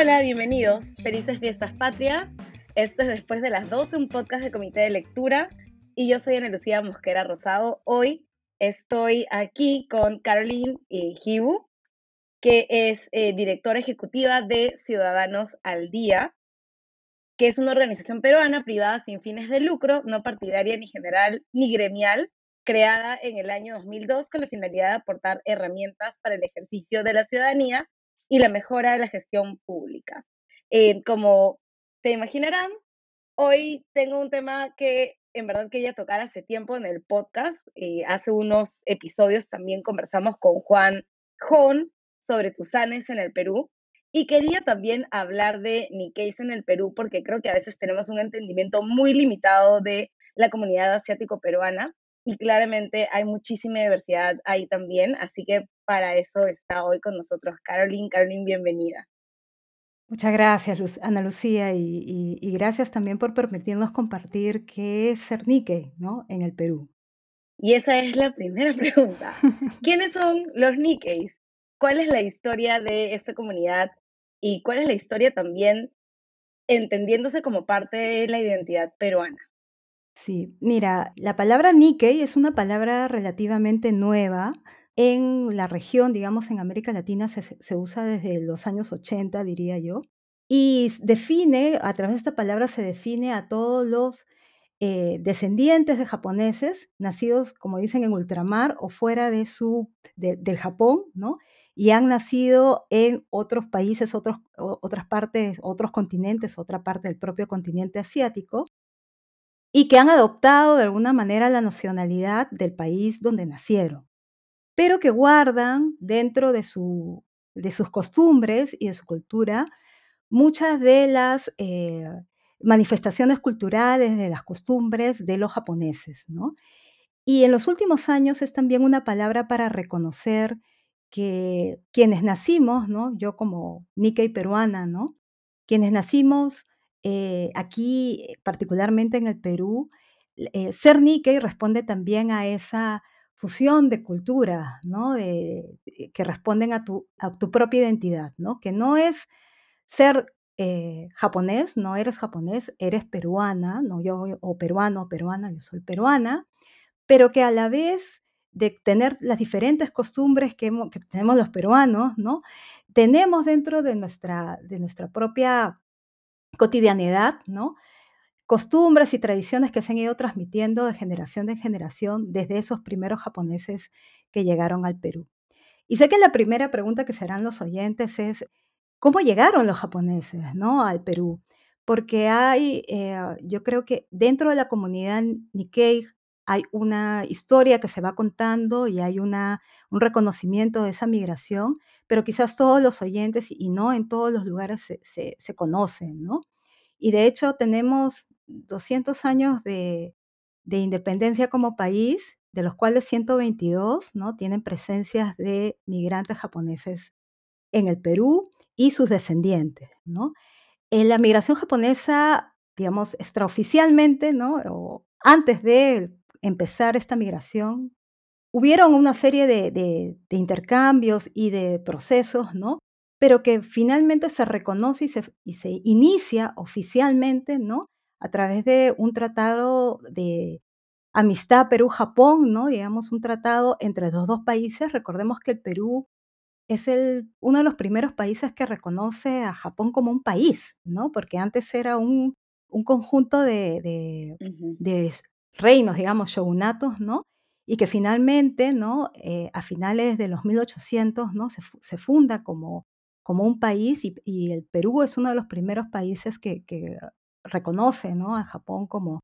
Hola, bienvenidos. Felices fiestas patria. Esto es Después de las 12, un podcast de comité de lectura. Y yo soy Ana Lucía Mosquera Rosado. Hoy estoy aquí con Caroline Hibu, que es eh, directora ejecutiva de Ciudadanos al Día, que es una organización peruana privada sin fines de lucro, no partidaria ni general ni gremial, creada en el año 2002 con la finalidad de aportar herramientas para el ejercicio de la ciudadanía y la mejora de la gestión pública. Eh, como te imaginarán, hoy tengo un tema que en verdad quería tocar hace tiempo en el podcast. Eh, hace unos episodios también conversamos con Juan Jón sobre Tusanes en el Perú. Y quería también hablar de Nikkeis en el Perú, porque creo que a veces tenemos un entendimiento muy limitado de la comunidad asiático-peruana y claramente hay muchísima diversidad ahí también, así que para eso está hoy con nosotros Caroline. Caroline, bienvenida. Muchas gracias, Ana Lucía, y, gracias también por permitirnos compartir qué es ser Nikkei ¿no? en el Perú. Y esa es la primera pregunta. ¿Quiénes son los Nikkeis? ¿Cuál es la historia de esta comunidad y cuál es la historia también entendiéndose como parte de la identidad peruana? Sí, mira, la palabra Nikkei es una palabra relativamente nueva. En la región, digamos, en América Latina se, usa desde los años 80, diría yo, y define, a través de esta palabra se define a todos los eh, descendientes de japoneses nacidos, como dicen, en ultramar o fuera de su, del Japón, ¿no? Y han nacido en otros países, otros, otras partes, otros continentes, otra parte del propio continente asiático, y que han adoptado de alguna manera la nacionalidad del país donde nacieron, pero que guardan dentro de, su, de sus costumbres y de su cultura muchas de las eh, manifestaciones culturales, de las costumbres de los japoneses. ¿no? Y en los últimos años es también una palabra para reconocer que quienes nacimos, ¿no? yo como Nikkei peruana, ¿no? quienes nacimos eh, aquí, particularmente en el Perú, eh, ser Nikkei responde también a esa fusión de culturas, ¿no? que responden a tu, propia identidad, ¿no? Que no es ser japonés, no eres japonés, eres peruana, ¿no? Yo, o peruano o peruana, yo soy peruana, pero que a la vez de tener las diferentes costumbres que, que tenemos los peruanos, ¿no? Tenemos dentro de nuestra, de nuestra propia cotidianidad, ¿no? Costumbres y tradiciones que se han ido transmitiendo de generación en generación desde esos primeros japoneses que llegaron al Perú. Y sé que la primera pregunta que serán los oyentes es, ¿cómo llegaron los japoneses ¿no? al Perú? Porque hay, eh, yo creo que dentro de la comunidad Nikkei hay una historia que se va contando y hay una, un reconocimiento de esa migración, pero quizás todos los oyentes y no en todos los lugares se, se conocen, ¿no? Y de hecho tenemos 200 años de, independencia como país, de los cuales 122 ¿no? tienen presencias de migrantes japoneses en el Perú y sus descendientes. ¿no? En la migración japonesa, digamos, extraoficialmente, ¿no? o antes de empezar esta migración, hubieron una serie de, de, intercambios y de procesos, ¿no? pero que finalmente se reconoce y se, inicia oficialmente, ¿no? A través de un tratado de amistad Perú-Japón, ¿no? Digamos, un tratado entre los dos países. Recordemos que el Perú es el, uno de los primeros países que reconoce a Japón como un país, ¿no? Porque antes era un, conjunto de, reinos, digamos, shogunatos, ¿no? Y que finalmente, ¿no? Eh, a finales de los 1800, ¿no? se funda como como un país y, el Perú es uno de los primeros países que, reconoce ¿no? a Japón como,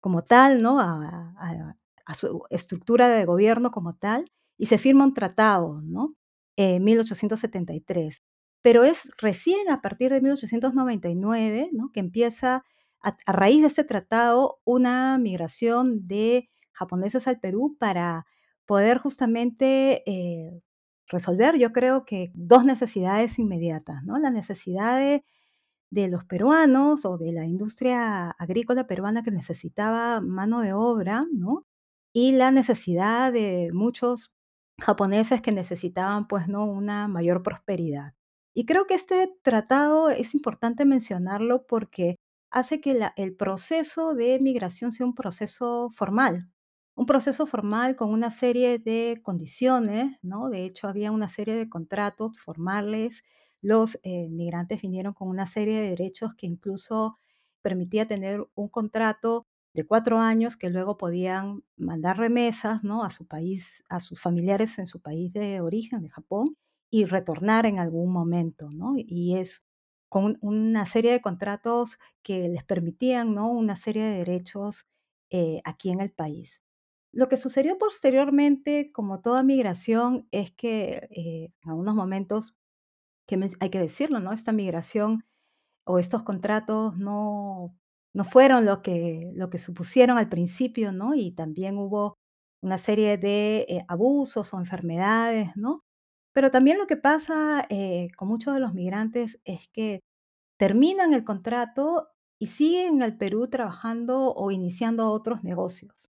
como tal, ¿no? A, su estructura de gobierno como tal, y se firma un tratado ¿no? en 1873. Pero es recién a partir de 1899 ¿no? que empieza, a, raíz de ese tratado, una migración de japoneses al Perú para poder justamente eh, resolver, yo creo que dos necesidades inmediatas, ¿no? La necesidad de, los peruanos o de la industria agrícola peruana que necesitaba mano de obra, ¿no? Y la necesidad de muchos japoneses que necesitaban, pues, ¿no? Una mayor prosperidad. Y creo que este tratado es importante mencionarlo porque hace que el proceso de migración sea un proceso formal, un proceso formal con una serie de condiciones, ¿no? De hecho, había una serie de contratos formales. Los eh, migrantes vinieron con una serie de derechos que incluso permitía tener un contrato de cuatro años que luego podían mandar remesas ¿no? a su país, a sus familiares en su país de origen, de Japón, y retornar en algún momento, ¿no? Y es con una serie de contratos que les permitían, ¿no? Una serie de derechos eh, aquí en el país. Lo que sucedió posteriormente, como toda migración, es que eh, en algunos momentos, que hay que decirlo, ¿no? Esta migración o estos contratos no, no fueron lo que, lo que supusieron al principio, ¿no? Y también hubo una serie de eh, abusos o enfermedades, ¿no? Pero también lo que pasa eh, con muchos de los migrantes es que terminan el contrato y siguen en el Perú trabajando o iniciando otros negocios.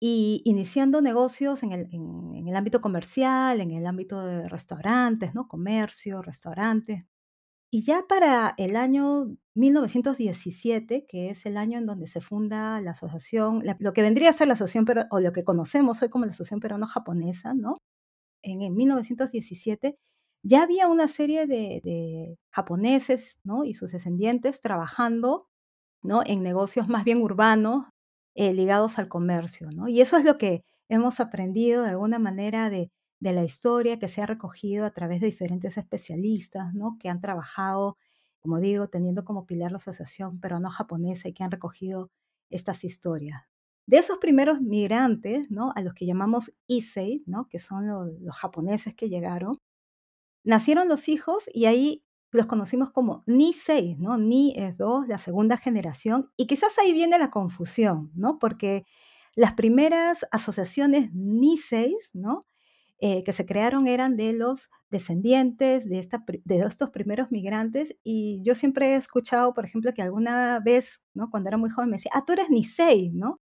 Y iniciando negocios en el, en el ámbito comercial, en el ámbito de restaurantes, ¿no? Comercio, restaurantes. Y ya para el año 1917, que es el año en donde se funda la asociación, lo que vendría a ser la asociación, pero, o lo que conocemos hoy como la asociación peruano-japonesa, ¿no? En, en 1917 ya había una serie de, japoneses, ¿no? Y sus descendientes trabajando, ¿no? En negocios más bien urbanos eh, ligados al comercio, ¿no? Y eso es lo que hemos aprendido de alguna manera de, de la historia que se ha recogido a través de diferentes especialistas, ¿no? Que han trabajado, como digo, teniendo como pilar la Asociación Peruano-Japonesa y que han recogido estas historias. De esos primeros migrantes, ¿no? A los que llamamos Issei, ¿no? Que son los, japoneses que llegaron, nacieron los hijos y ahí los conocimos como Nisei, ¿no? Ni es dos, la segunda generación, y quizás ahí viene la confusión, ¿no? Porque las primeras asociaciones Niseis, ¿no? Eh, que se crearon eran de los descendientes de estos primeros migrantes y yo siempre he escuchado, por ejemplo, que alguna vez, ¿no? cuando era muy joven, me decía, ah, tú eres Nisei, ¿no?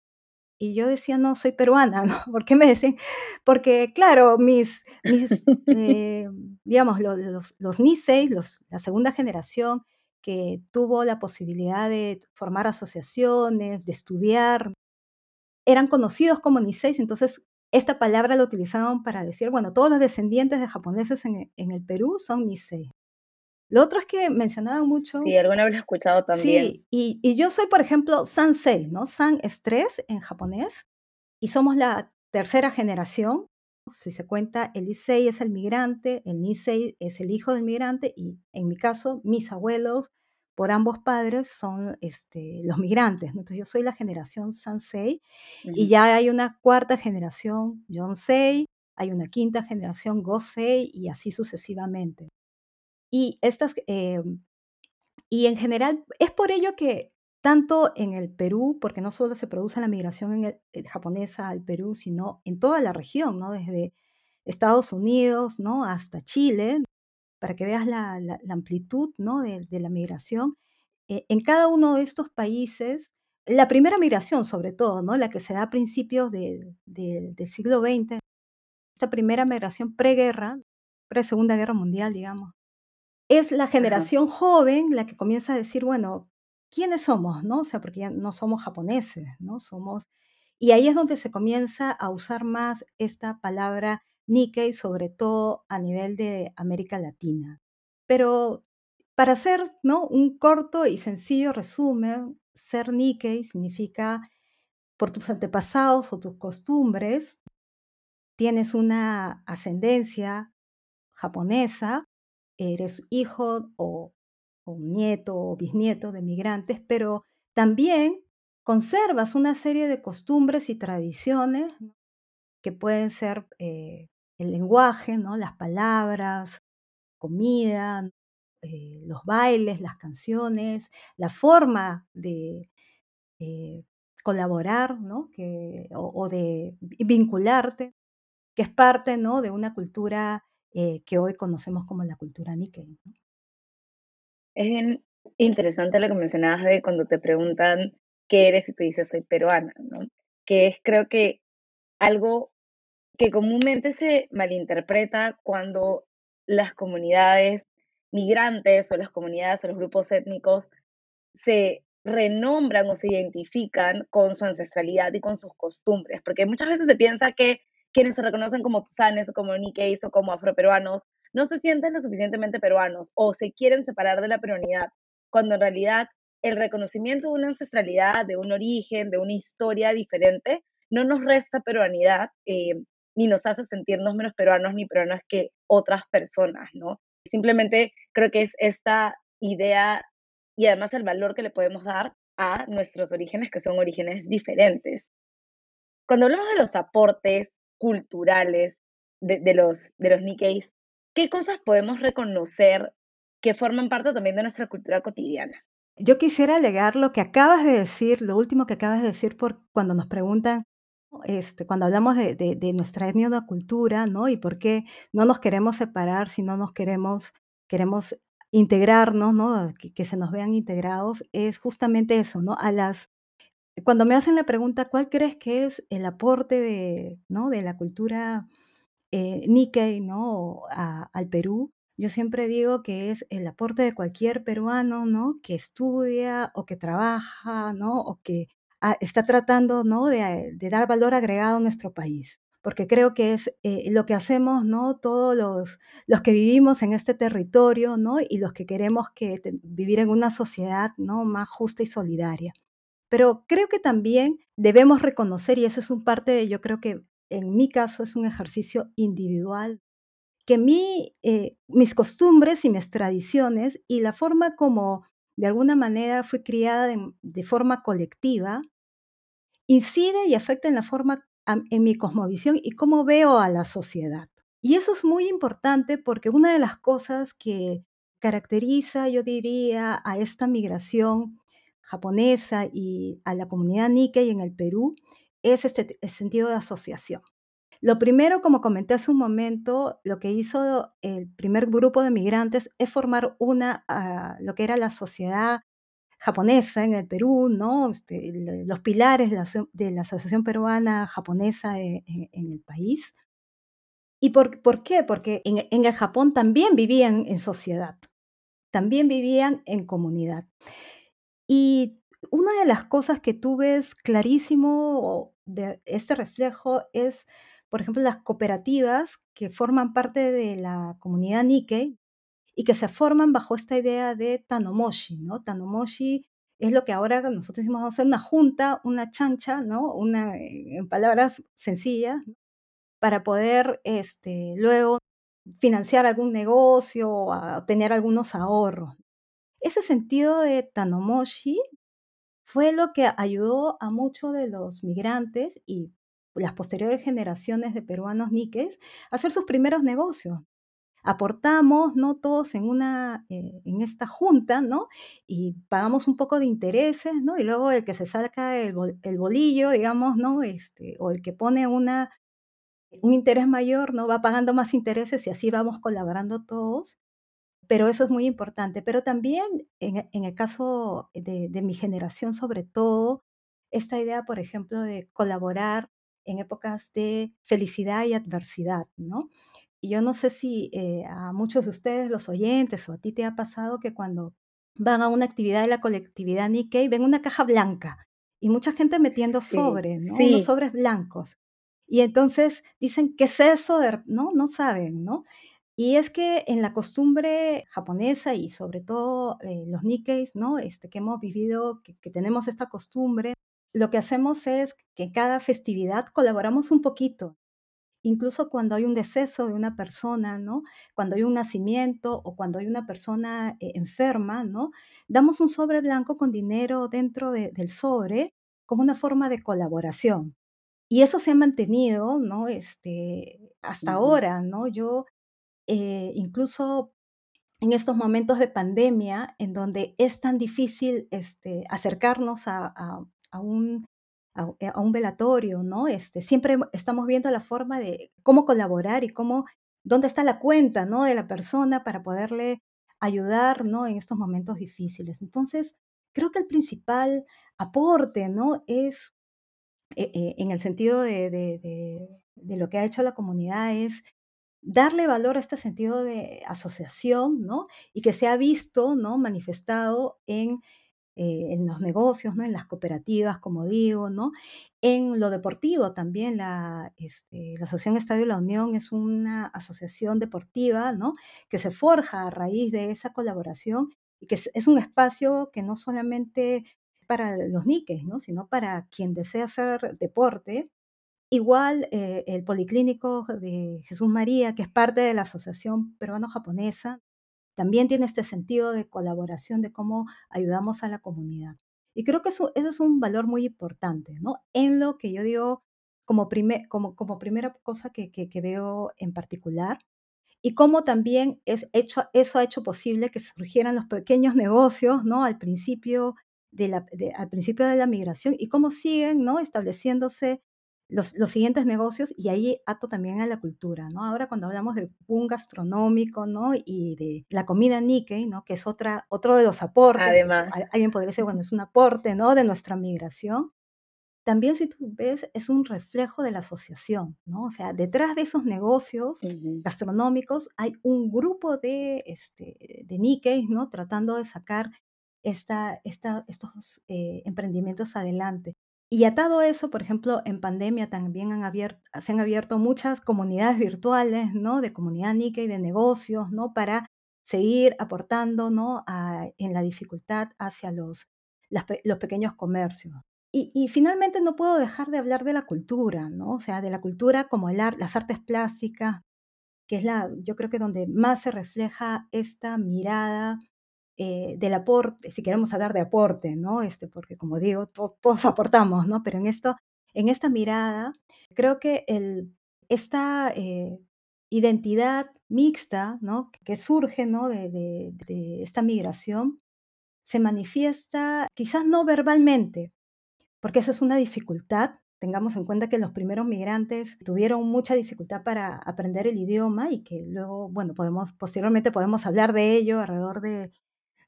Y yo decía, no, soy peruana, ¿no? ¿Por qué me decían? Porque, claro, mis, eh, digamos, los, los, los Nisei, los, la segunda generación que tuvo la posibilidad de formar asociaciones, de estudiar, eran conocidos como Niseis, entonces esta palabra la utilizaban para decir, bueno, todos los descendientes de japoneses en, el Perú son Nisei. Lo otro es que mencionaban mucho. Sí, alguna vez lo he escuchado también. Sí, y, y, yo soy, por ejemplo, Sansei, ¿no? San es tres en japonés, y somos la tercera generación. Si se cuenta, el Issei es el migrante, el Nisei es el hijo del migrante, y en mi caso, mis abuelos, por ambos padres, son este, los migrantes. Entonces, yo soy la generación Sansei, y ya hay una cuarta generación Yonsei, hay una quinta generación Gosei, y así sucesivamente. Y, estas, eh, y en general, es por ello que tanto en el Perú, porque no solo se produce la migración eh, japonesa al Perú, sino en toda la región, ¿no? desde Estados Unidos ¿no? hasta Chile, para que veas la, amplitud ¿no? de, la migración. Eh, en cada uno de estos países, la primera migración sobre todo, ¿no? la que se da a principios del siglo XX, esta primera migración preguerra, pre-segunda guerra mundial, digamos, es la generación joven la que comienza a decir, bueno, ¿quiénes somos? ¿No? O sea, porque ya no somos japoneses, ¿no? Somos... Y ahí es donde se comienza a usar más esta palabra Nikkei, sobre todo a nivel de América Latina. Pero para hacer ¿no? un corto y sencillo resumen, ser Nikkei significa por tus antepasados o tus costumbres, tienes una ascendencia japonesa eres hijo o, nieto o bisnieto de migrantes, pero también conservas una serie de costumbres y tradiciones que pueden ser eh, el lenguaje, ¿no? las palabras, comida, eh, los bailes, las canciones, la forma de eh, colaborar ¿no? que, o, de vincularte, que es parte ¿no? de una cultura eh, que hoy conocemos como la cultura Nikkei. Es interesante lo que mencionabas de cuando te preguntan qué eres y tú dices soy peruana, ¿no? Que es creo que algo que comúnmente se malinterpreta cuando las comunidades migrantes o las comunidades o los grupos étnicos se renombran o se identifican con su ancestralidad y con sus costumbres, porque muchas veces se piensa que quienes se reconocen como tusanes o como niqueis o como afroperuanos no se sienten lo suficientemente peruanos o se quieren separar de la peruanidad, cuando en realidad el reconocimiento de una ancestralidad, de un origen, de una historia diferente, no nos resta peruanidad eh, ni nos hace sentirnos menos peruanos ni peruanas que otras personas, ¿no? Simplemente creo que es esta idea y además el valor que le podemos dar a nuestros orígenes, que son orígenes diferentes. Cuando hablamos de los aportes culturales de, los, de los Nikkeis, ¿qué cosas podemos reconocer que forman parte también de nuestra cultura cotidiana? Yo quisiera alegar lo que acabas de decir, lo último que acabas de decir, por cuando nos preguntan, este, cuando hablamos de, de, de nuestra cultura, ¿no? Y por qué no nos queremos separar, si no nos queremos, queremos integrarnos, ¿no? Que, se nos vean integrados, es justamente eso, ¿no? A las, cuando me hacen la pregunta, ¿cuál crees que es el aporte de, ¿no? de la cultura eh, Nikkei, ¿no? A, al Perú? Yo siempre digo que es el aporte de cualquier peruano, ¿no? Que estudia o que trabaja, ¿no? O que ah, está tratando, ¿no? De, dar valor agregado a nuestro país porque creo que es eh, lo que hacemos, ¿no? Todos los, los que vivimos en este territorio, ¿no? Y los que queremos que vivir en una sociedad, ¿no? Más justa y solidaria. Pero creo que también debemos reconocer, y eso es un parte de, yo creo que en mi caso es un ejercicio individual, que mi, eh, mis costumbres y mis tradiciones y la forma como de alguna manera fui criada de, de forma colectiva, incide y afecta en la forma en mi cosmovisión y cómo veo a la sociedad. Y eso es muy importante porque una de las cosas que caracteriza, yo diría, a esta migración japonesa y a la comunidad Nikkei en el Perú es este sentido de asociación. Lo primero, como comenté hace un momento, lo que hizo el primer grupo de migrantes es formar una, uh, lo que era la sociedad japonesa en el Perú, ¿no? Este, los pilares de la, Asociación Peruana Japonesa en, en, en el país. ¿Y por, por qué? Porque en, el Japón también vivían en sociedad, también vivían en comunidad. Y una de las cosas que tú ves clarísimo de este reflejo es, por ejemplo, las cooperativas que forman parte de la comunidad Nikkei, y que se forman bajo esta idea de Tanomoshi, ¿no? Tanomoshi es lo que ahora nosotros decimos, vamos a hacer una junta, una chancha, ¿no? Una, en palabras sencillas, para poder este, luego financiar algún negocio o tener algunos ahorros. Ese sentido de Tanomoshi fue lo que ayudó a muchos de los migrantes y las posteriores generaciones de peruanos niques a hacer sus primeros negocios aportamos, ¿no? Todos en una, eh, en esta junta, ¿no? Y pagamos un poco de intereses, ¿no? Y luego el que se saca el, bolillo, digamos, ¿no? Este, o el que pone una, un interés mayor, ¿no? Va pagando más intereses y así vamos colaborando todos. Pero eso es muy importante. Pero también en, en el caso de, de mi generación, sobre todo, esta idea, por ejemplo, de colaborar en épocas de felicidad y adversidad, ¿no? Y yo no sé si eh, a muchos de ustedes, los oyentes, o a ti te ha pasado que cuando van a una actividad de la colectividad Nikkei ven una caja blanca y mucha gente metiendo sobres, ¿no? Sí. Unos sobres blancos. Y entonces dicen, ¿qué es eso? ¿No? No saben, ¿no? Y es que en la costumbre japonesa y sobre todo eh, los Nikkeis, ¿no? Este, que hemos vivido, que, que tenemos esta costumbre, lo que hacemos es que en cada festividad colaboramos un poquito incluso cuando hay un deceso de una persona, ¿no? Cuando hay un nacimiento o cuando hay una persona eh, enferma, ¿no? Damos un sobre blanco con dinero dentro de, del sobre como una forma de colaboración. Y eso se ha mantenido, ¿no? Este, hasta uh -huh. ahora, ¿no? Yo eh, incluso en estos momentos de pandemia, en donde es tan difícil este, acercarnos a, un eh, a, un velatorio, ¿no? Este, siempre estamos viendo la forma de cómo colaborar y cómo, dónde está la cuenta, ¿no? De la persona para poderle ayudar, ¿no? En estos momentos difíciles. Entonces, creo que el principal aporte, ¿no? Es, eh, en el sentido de, de, lo que ha hecho la comunidad, es darle valor a este sentido de asociación, ¿no? Y que se ha visto, ¿no? Manifestado en, eh, en los negocios, ¿no? En las cooperativas, como digo, ¿no? En lo deportivo también, la, este, la Asociación Estadio La Unión es una asociación deportiva, ¿no? Que se forja a raíz de esa colaboración y que es, es un espacio que no solamente para los niques, ¿no? Sino para quien desea hacer deporte, Igual, eh, el Policlínico de Jesús María, que es parte de la Asociación Peruano-Japonesa, también tiene este sentido de colaboración, de cómo ayudamos a la comunidad. Y creo que eso, eso es un valor muy importante, ¿no? En lo que yo digo como, primer, como, como primera cosa que, que, que veo en particular, y cómo también es hecho, eso ha hecho posible que surgieran los pequeños negocios, ¿no? Al principio de la, de, al principio de la migración y cómo siguen, ¿no? Estableciéndose los, los, siguientes negocios y ahí ato también a la cultura, ¿no? Ahora cuando hablamos del boom gastronómico, ¿no? Y de la comida Nikkei, ¿no? Que es otra, otro de los aportes. Además. Alguien podría decir, bueno, es un aporte, ¿no? De nuestra migración. También si tú ves, es un reflejo de la asociación, ¿no? O sea, detrás de esos negocios uh -huh. gastronómicos hay un grupo de, este, de Nikkei, ¿no? Tratando de sacar esta, esta, estos eh, emprendimientos adelante. Y atado a eso, por ejemplo, en pandemia también se han abierto muchas comunidades virtuales, ¿no? De comunidad Nikkei, de negocios, ¿no? Para seguir aportando, ¿no? En la dificultad hacia los, los pequeños comercios. Y, finalmente no puedo dejar de hablar de la cultura, ¿no? O sea, de la cultura como el art, las artes plásticas, que es la, yo creo que donde más se refleja esta mirada eh, del aporte, si queremos hablar de aporte, ¿no? Este, porque como digo, todos, aportamos, ¿no? Pero en esto, en esta mirada, creo que el, esta eh, identidad mixta, ¿no? Que surge, ¿no? De, de, de, esta migración, se manifiesta quizás no verbalmente, porque esa es una dificultad. Tengamos en cuenta que los primeros migrantes tuvieron mucha dificultad para aprender el idioma y que luego, bueno, podemos, posteriormente podemos hablar de ello alrededor de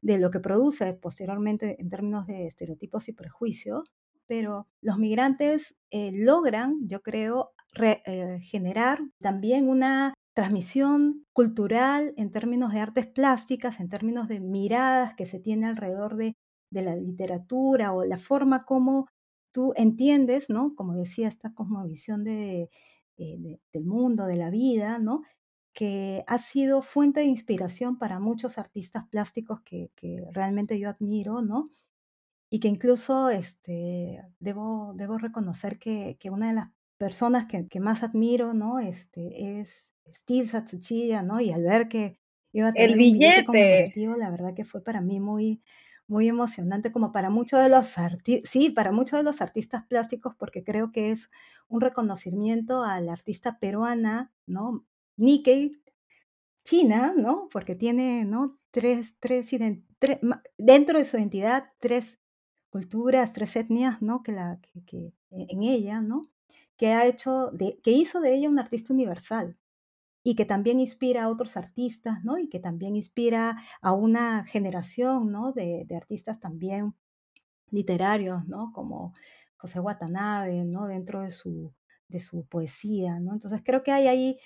de lo que produce posteriormente en términos de estereotipos y prejuicios, pero los migrantes eh, logran, yo creo, re, eh, generar también una transmisión cultural en términos de artes plásticas, en términos de miradas que se tiene alrededor de, de la literatura o la forma como tú entiendes, ¿no? Como decía, esta cosmovisión de, de, de, del mundo, de la vida, ¿no? Que ha sido fuente de inspiración para muchos artistas plásticos que, que realmente yo admiro, ¿no? Y que incluso este, debo, debo reconocer que, que una de las personas que, que, más admiro, ¿no? Este, es Steve Satsuchiya, ¿no? Y al ver que iba a tener el billete. un billete la verdad que fue para mí muy, muy emocionante, como para muchos de los artistas, sí, para muchos de los artistas plásticos, porque creo que es un reconocimiento a la artista peruana, ¿no? Nikkei, China, ¿no? Porque tiene, ¿no? Tres, tres, dentro de su identidad, tres culturas, tres etnias, ¿no? Que, la, que, que en ella, ¿no? Que ha hecho, de, que hizo de ella un artista universal y que también inspira a otros artistas, ¿no? Y que también inspira a una generación, ¿no? De, de artistas también literarios, ¿no? Como José Watanabe, ¿no? Dentro de su, de su poesía, ¿no? Entonces creo que hay ahí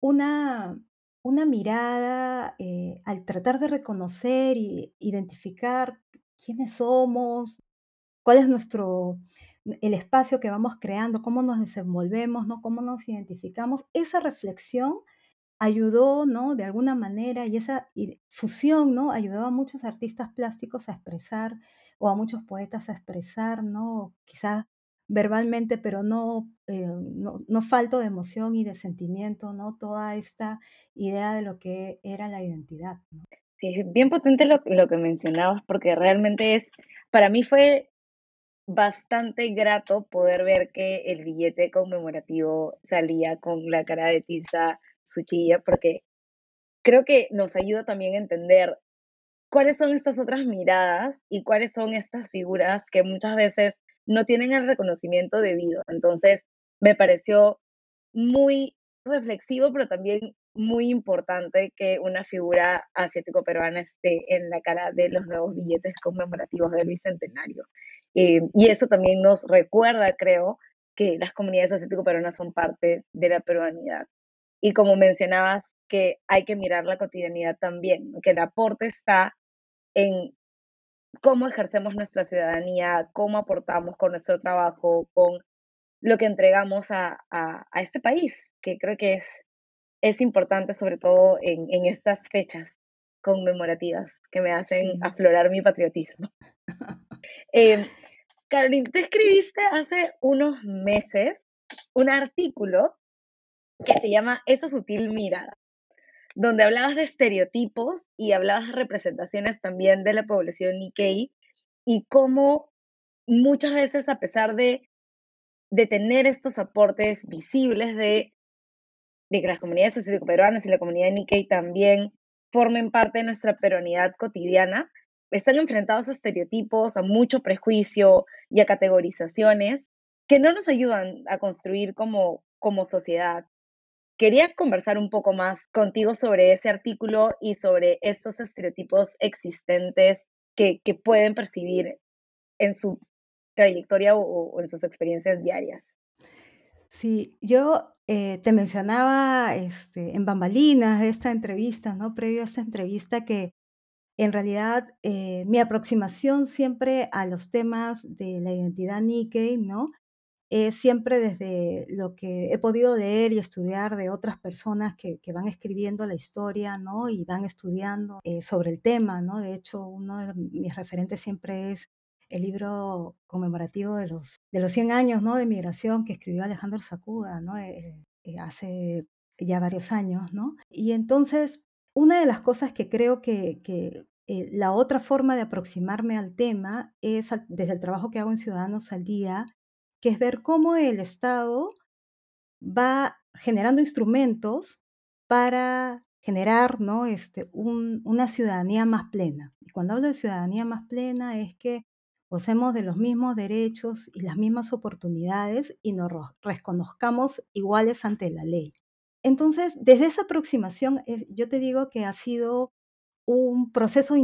una, una mirada eh, al tratar de reconocer y identificar quiénes somos, cuál es nuestro, el espacio que vamos creando, cómo nos desenvolvemos, ¿no? cómo nos identificamos. Esa reflexión ayudó, ¿no? De alguna manera, y esa fusión, ¿no? Ayudó a muchos artistas plásticos a expresar, o a muchos poetas a expresar, ¿no? Quizás verbalmente, pero no, eh, no, no, falto de emoción y de sentimiento, ¿no? Toda esta idea de lo que era la identidad. ¿no? Sí, es bien potente lo, lo que mencionabas, porque realmente es, para mí fue bastante grato poder ver que el billete conmemorativo salía con la cara de Tisa Suchilla, porque creo que nos ayuda también a entender cuáles son estas otras miradas y cuáles son estas figuras que muchas veces no tienen el reconocimiento debido. Entonces, me pareció muy reflexivo, pero también muy importante que una figura asiático-peruana esté en la cara de los nuevos billetes conmemorativos del Bicentenario. Eh, y eso también nos recuerda, creo, que las comunidades asiático-peruanas son parte de la peruanidad. y como mencionabas, que hay que mirar la cotidianidad también, que el aporte está en cómo ejercemos nuestra ciudadanía, cómo aportamos con nuestro trabajo, con lo que entregamos a, este país, que creo que es, es importante sobre todo en, estas fechas conmemorativas que me hacen aflorar mi patriotismo. eh, Caroline, tú escribiste hace unos meses un artículo que se llama Esa sutil mirada, donde hablabas de estereotipos y hablabas de representaciones también de la población Nikkei y cómo muchas veces a pesar de, de tener estos aportes visibles de, de que las comunidades socioperuanas y la comunidad Nikkei también formen parte de nuestra peruanidad cotidiana, están enfrentados a estereotipos, a mucho prejuicio y a categorizaciones que no nos ayudan a construir como, como sociedad. Quería conversar un poco más contigo sobre ese artículo y sobre estos estereotipos existentes que, pueden percibir en su trayectoria o, en sus experiencias diarias. Sí, yo eh, te mencionaba este, en bambalinas esta entrevista, ¿no? Previo a esta entrevista, que en realidad eh, mi aproximación siempre a los temas de la identidad Nikkei, ¿no? Siempre desde lo que he podido leer y estudiar de otras personas que, van escribiendo la historia, ¿no? Y van estudiando eh, sobre el tema, ¿no? De hecho, uno de mis referentes siempre es el libro conmemorativo de los, de los 100 años, ¿no? De migración que escribió Alejandro Sacuda, ¿no? Eh, eh, hace ya varios años, ¿no? Y entonces, una de las cosas que creo que, que la otra forma de aproximarme al tema es desde el trabajo que hago en Ciudadanos al Día, que es ver cómo el Estado va generando instrumentos para generar ¿no? este, una ciudadanía más plena. Y cuando hablo de ciudadanía más plena es que gocemos de los mismos derechos y las mismas oportunidades y nos reconozcamos iguales ante la ley. Entonces, desde esa aproximación, yo te digo que ha sido un proceso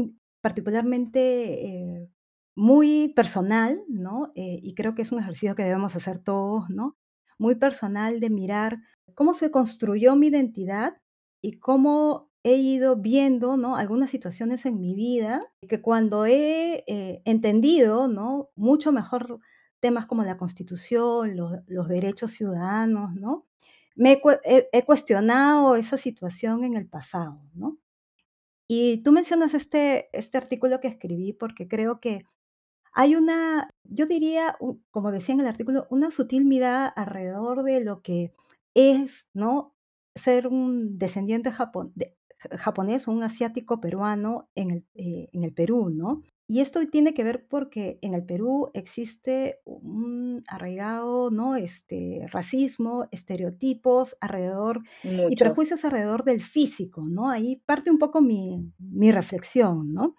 particularmente eh, muy personal, ¿no? Eh, y creo que es un ejercicio que debemos hacer todos, ¿no? Muy personal de mirar cómo se construyó mi identidad y cómo he ido viendo, ¿no? Algunas situaciones en mi vida que cuando he eh, entendido, ¿no? Mucho mejor temas como la constitución, los, derechos ciudadanos, ¿no? Me he, he, cuestionado esa situación en el pasado, ¿no? Y tú mencionas este, este artículo que escribí porque creo que hay una, yo diría, como decía en el artículo, una sutil mirada alrededor de lo que es, ¿no? Ser un descendiente japonés o un asiático peruano en el, eh, en el Perú, ¿no? Y esto tiene que ver porque en el Perú existe un arraigado, ¿no? Este, racismo, estereotipos alrededor y prejuicios alrededor del físico, ¿no? Ahí parte un poco mi, mi reflexión, ¿no?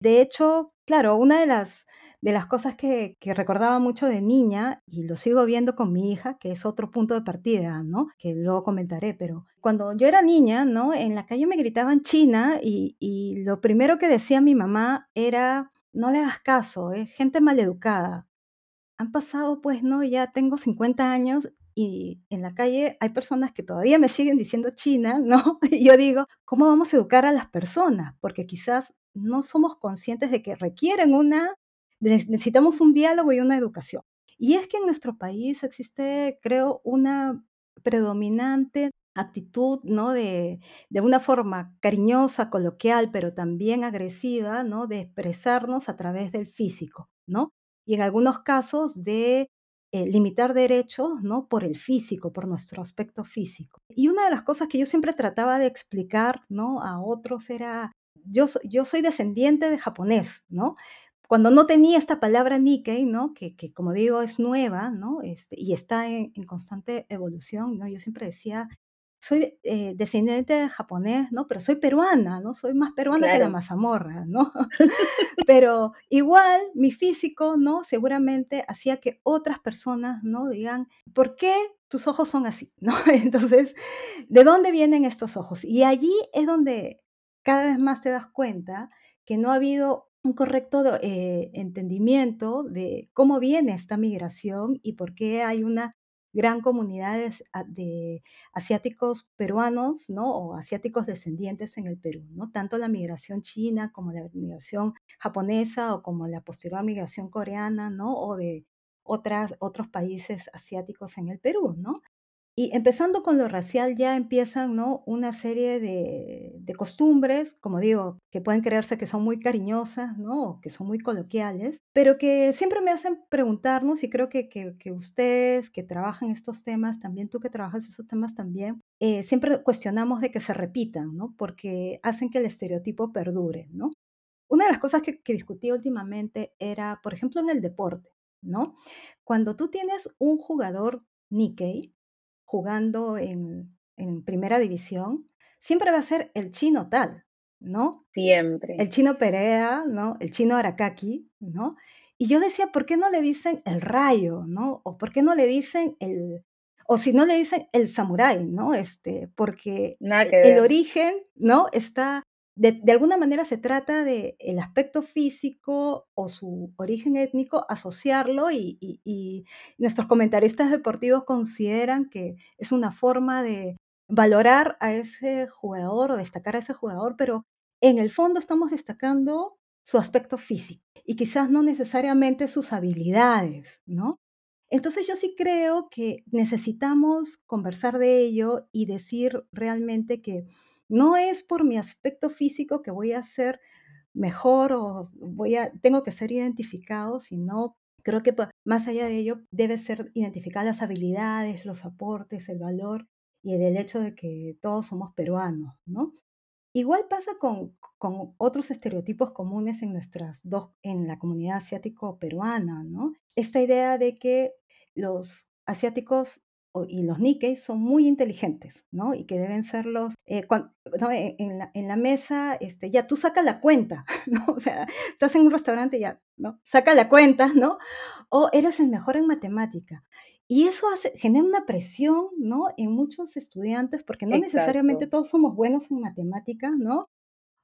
De hecho, claro, una de las de las cosas que, recordaba mucho de niña, y lo sigo viendo con mi hija, que es otro punto de partida, ¿no? Que luego comentaré, pero cuando yo era niña, ¿no? En la calle me gritaban China y, y lo primero que decía mi mamá era, no le hagas caso, es gente maleducada. Han pasado, pues, ¿no? Ya tengo 50 años y en la calle hay personas que todavía me siguen diciendo China, ¿no? Y yo digo, ¿cómo vamos a educar a las personas? Porque quizás no somos conscientes de que requieren una necesitamos un diálogo y una educación. Y es que en nuestro país existe, creo, una predominante actitud, ¿no? De, de, una forma cariñosa, coloquial, pero también agresiva, ¿no? De expresarnos a través del físico, ¿no? Y en algunos casos de eh, limitar derechos, ¿no? Por el físico, por nuestro aspecto físico. Y una de las cosas que yo siempre trataba de explicar, ¿no? A otros era, yo, yo soy descendiente de japonés, ¿no? Cuando no tenía esta palabra Nikkei, ¿no? Que, que como digo es nueva, ¿no? Este, y está en, constante evolución, ¿no? Yo siempre decía, soy eh, descendiente de japonés, ¿no? Pero soy peruana, ¿no? Soy más peruana que la mazamorra, ¿no? Pero igual mi físico, ¿no? Seguramente hacía que otras personas, ¿no? Digan, ¿por qué tus ojos son así, ¿no? Entonces, ¿de dónde vienen estos ojos? Y allí es donde cada vez más te das cuenta que no ha habido un correcto eh, entendimiento de cómo viene esta migración y por qué hay una gran comunidad de, asiáticos peruanos, ¿no? O asiáticos descendientes en el Perú, ¿no? Tanto la migración china como la migración japonesa o como la posterior migración coreana, ¿no? O de otras, otros países asiáticos en el Perú, ¿no? Y empezando con lo racial ya empiezan, ¿no? Una serie de, de, costumbres, como digo, que pueden creerse que son muy cariñosas, ¿no? Que son muy coloquiales, pero que siempre me hacen preguntarnos, y creo que, que, que ustedes que trabajan estos temas, también tú que trabajas estos temas también, eh, siempre cuestionamos de que se repitan, ¿no? Porque hacen que el estereotipo perdure, ¿no? Una de las cosas que, que discutí últimamente era, por ejemplo, en el deporte, ¿no? Cuando tú tienes un jugador Nikkei, jugando en, en primera división, siempre va a ser el chino tal, ¿no? Siempre. El chino Perea, ¿no? El chino Arakaki, ¿no? Y yo decía, ¿por qué no le dicen el rayo, ¿no? O ¿por qué no le dicen el, o si no le dicen el samurái, ¿no? Este, porque el origen, ¿no? Está de, alguna manera se trata de el aspecto físico o su origen étnico, asociarlo y, nuestros comentaristas deportivos consideran que es una forma de valorar a ese jugador o destacar a ese jugador, pero en el fondo estamos destacando su aspecto físico y quizás no necesariamente sus habilidades, ¿no? Entonces yo sí creo que necesitamos conversar de ello y decir realmente que no es por mi aspecto físico que voy a ser mejor o voy a, tengo que ser identificado, sino creo que más allá de ello debe ser identificar las habilidades, los aportes, el valor y el hecho de que todos somos peruanos, ¿no? Igual pasa con, con, otros estereotipos comunes en nuestras dos, en la comunidad asiático-peruana, ¿no? Esta idea de que los asiáticos y los Nikkei son muy inteligentes, ¿no? Y que deben ser los, eh, e, en, la, en, la, mesa, este, ya tú saca la cuenta, ¿no? O sea, estás en un restaurante, ya, ¿no? Saca la cuenta, ¿no? O eres el mejor en matemática. Y eso hace, genera una presión, ¿no? En muchos estudiantes, porque no necesariamente todos somos buenos en matemática, ¿no?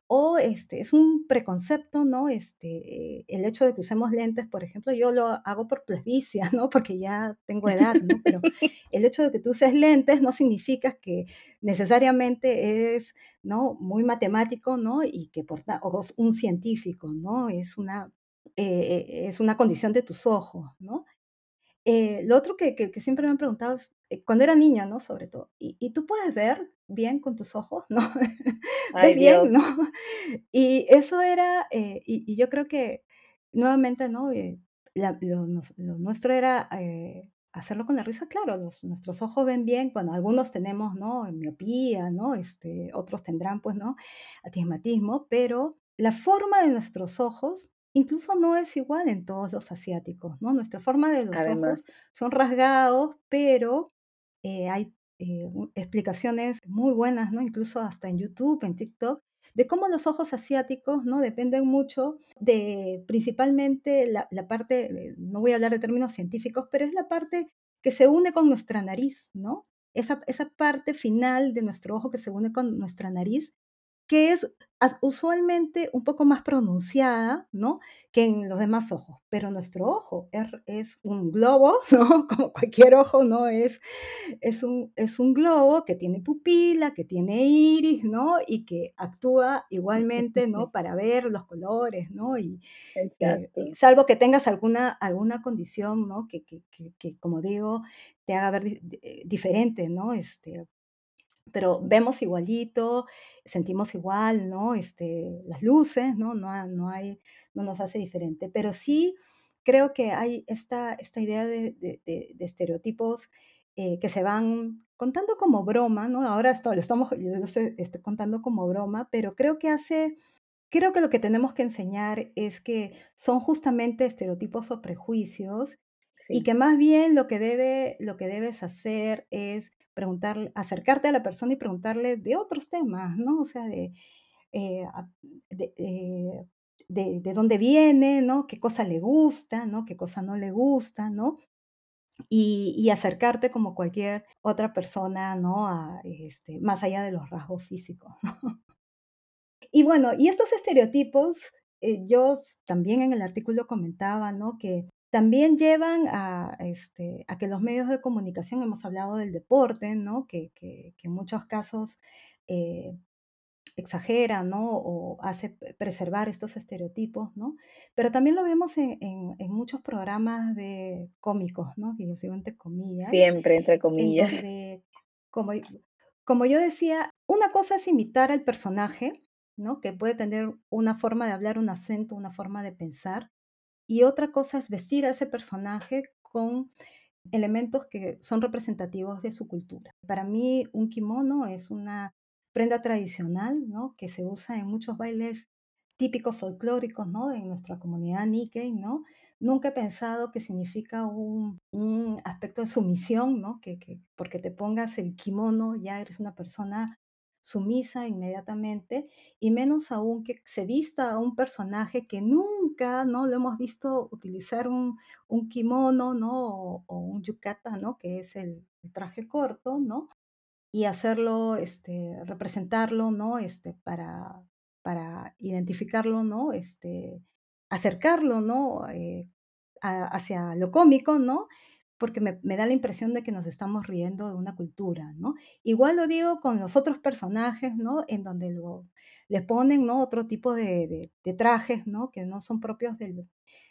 O este, es un preconcepto, ¿no? Este, el hecho de que usemos lentes, por ejemplo, yo lo hago por presbicia, ¿no? Porque ya tengo edad, ¿no? Pero el hecho de que tú uses lentes no significa que necesariamente eres, ¿no? Muy matemático, ¿no? Y que por o un científico, ¿no? Es una, eh, eh, es una condición de tus ojos, ¿no? Eh, lo otro que, que, siempre me han preguntado es, cuando era niña, ¿no? Sobre todo, ¿y, y tú puedes ver bien con tus ojos, ¿no? ¿Ves bien, no? Y eso era, eh, y, yo creo que nuevamente, ¿no? Eh, lo, nuestro era eh, hacerlo con la risa, claro, los, nuestros ojos ven bien cuando algunos tenemos, ¿no? Miopía, ¿no? Este, otros tendrán, pues, ¿no? Atismatismo, pero la forma de nuestros ojos incluso no es igual en todos los asiáticos, ¿no? Nuestra forma de los ojos son rasgados, pero hay eh, explicaciones muy buenas, ¿no? Incluso hasta en YouTube, en TikTok, de cómo los ojos asiáticos, ¿no? Dependen mucho de principalmente la, parte, no voy a hablar de términos científicos, pero es la parte que se une con nuestra nariz, ¿no? Esa, esa parte final de nuestro ojo que se une con nuestra nariz, que es usualmente un poco más pronunciada, ¿no? Que en los demás ojos. Pero nuestro ojo es, es un globo, ¿no? Como cualquier ojo, ¿no? Es, es, un, es un globo que tiene pupila, que tiene iris, ¿no? Y que actúa igualmente, ¿no? Para ver los colores, ¿no? Y, eh, salvo que tengas alguna, alguna condición, ¿no? Que, que, que, como digo, te haga ver eh, diferente, ¿no? Este, pero vemos igualito, sentimos igual, ¿no? Este, las luces, ¿no? No, no, hay, no nos hace diferente, pero sí creo que hay esta, esta idea de, de, estereotipos eh, que se van contando como broma, ¿no? Ahora esto, lo estamos, yo lo estoy, contando como broma, pero creo que hace, creo que lo que tenemos que enseñar es que son justamente estereotipos o prejuicios y que más bien lo que, debe, lo que debes hacer es preguntarle, acercarte a la persona y preguntarle de otros temas, ¿no? O sea, de, eh, eh, de, de, dónde viene, ¿no? Qué cosa le gusta, ¿no? Qué cosa no le gusta, ¿no? Y, y acercarte como cualquier otra persona, ¿no? A, este, más allá de los rasgos físicos. Y bueno, y estos estereotipos, eh, yo también en el artículo comentaba, ¿no? Que también llevan a, este, a que los medios de comunicación, hemos hablado del deporte, ¿no? Que, que- que en muchos casos eh, exagera, ¿no? O hace preservar estos estereotipos, ¿no? Pero también lo vemos en, en- en muchos programas de cómicos, ¿no? Que yo sigo entre comillas, Siempre, entre en comillas. donde, como, como yo decía, una cosa es imitar al personaje, ¿no? Que puede tener una forma de hablar, un acento, una forma de pensar, y otra cosa es vestir a ese personaje con elementos que son representativos de su cultura. Para mí, un kimono es una prenda tradicional, ¿no? Que se usa en muchos bailes típicos folclóricos, ¿no? En nuestra comunidad Nikkei, ¿no? Nunca he pensado que significa un, un aspecto de sumisión, ¿no? Que, que porque te pongas el kimono ya eres una persona sumisa inmediatamente, y menos aún que se vista a un personaje que nunca, ¿no? Lo hemos visto utilizar un, un kimono, ¿no? O, o un yukata, ¿no? Que es el, traje corto, ¿no? Y hacerlo, este, representarlo, ¿no? Este, para, para identificarlo, ¿no? Este, acercarlo, ¿no? Eh, hacia lo cómico, ¿no? Porque me, me da la impresión de que nos estamos riendo de una cultura, ¿no? Igual lo digo con los otros personajes, ¿no? En donde lo, les ponen, ¿no? Otro tipo de, de- de trajes, ¿no? Que no son propios del,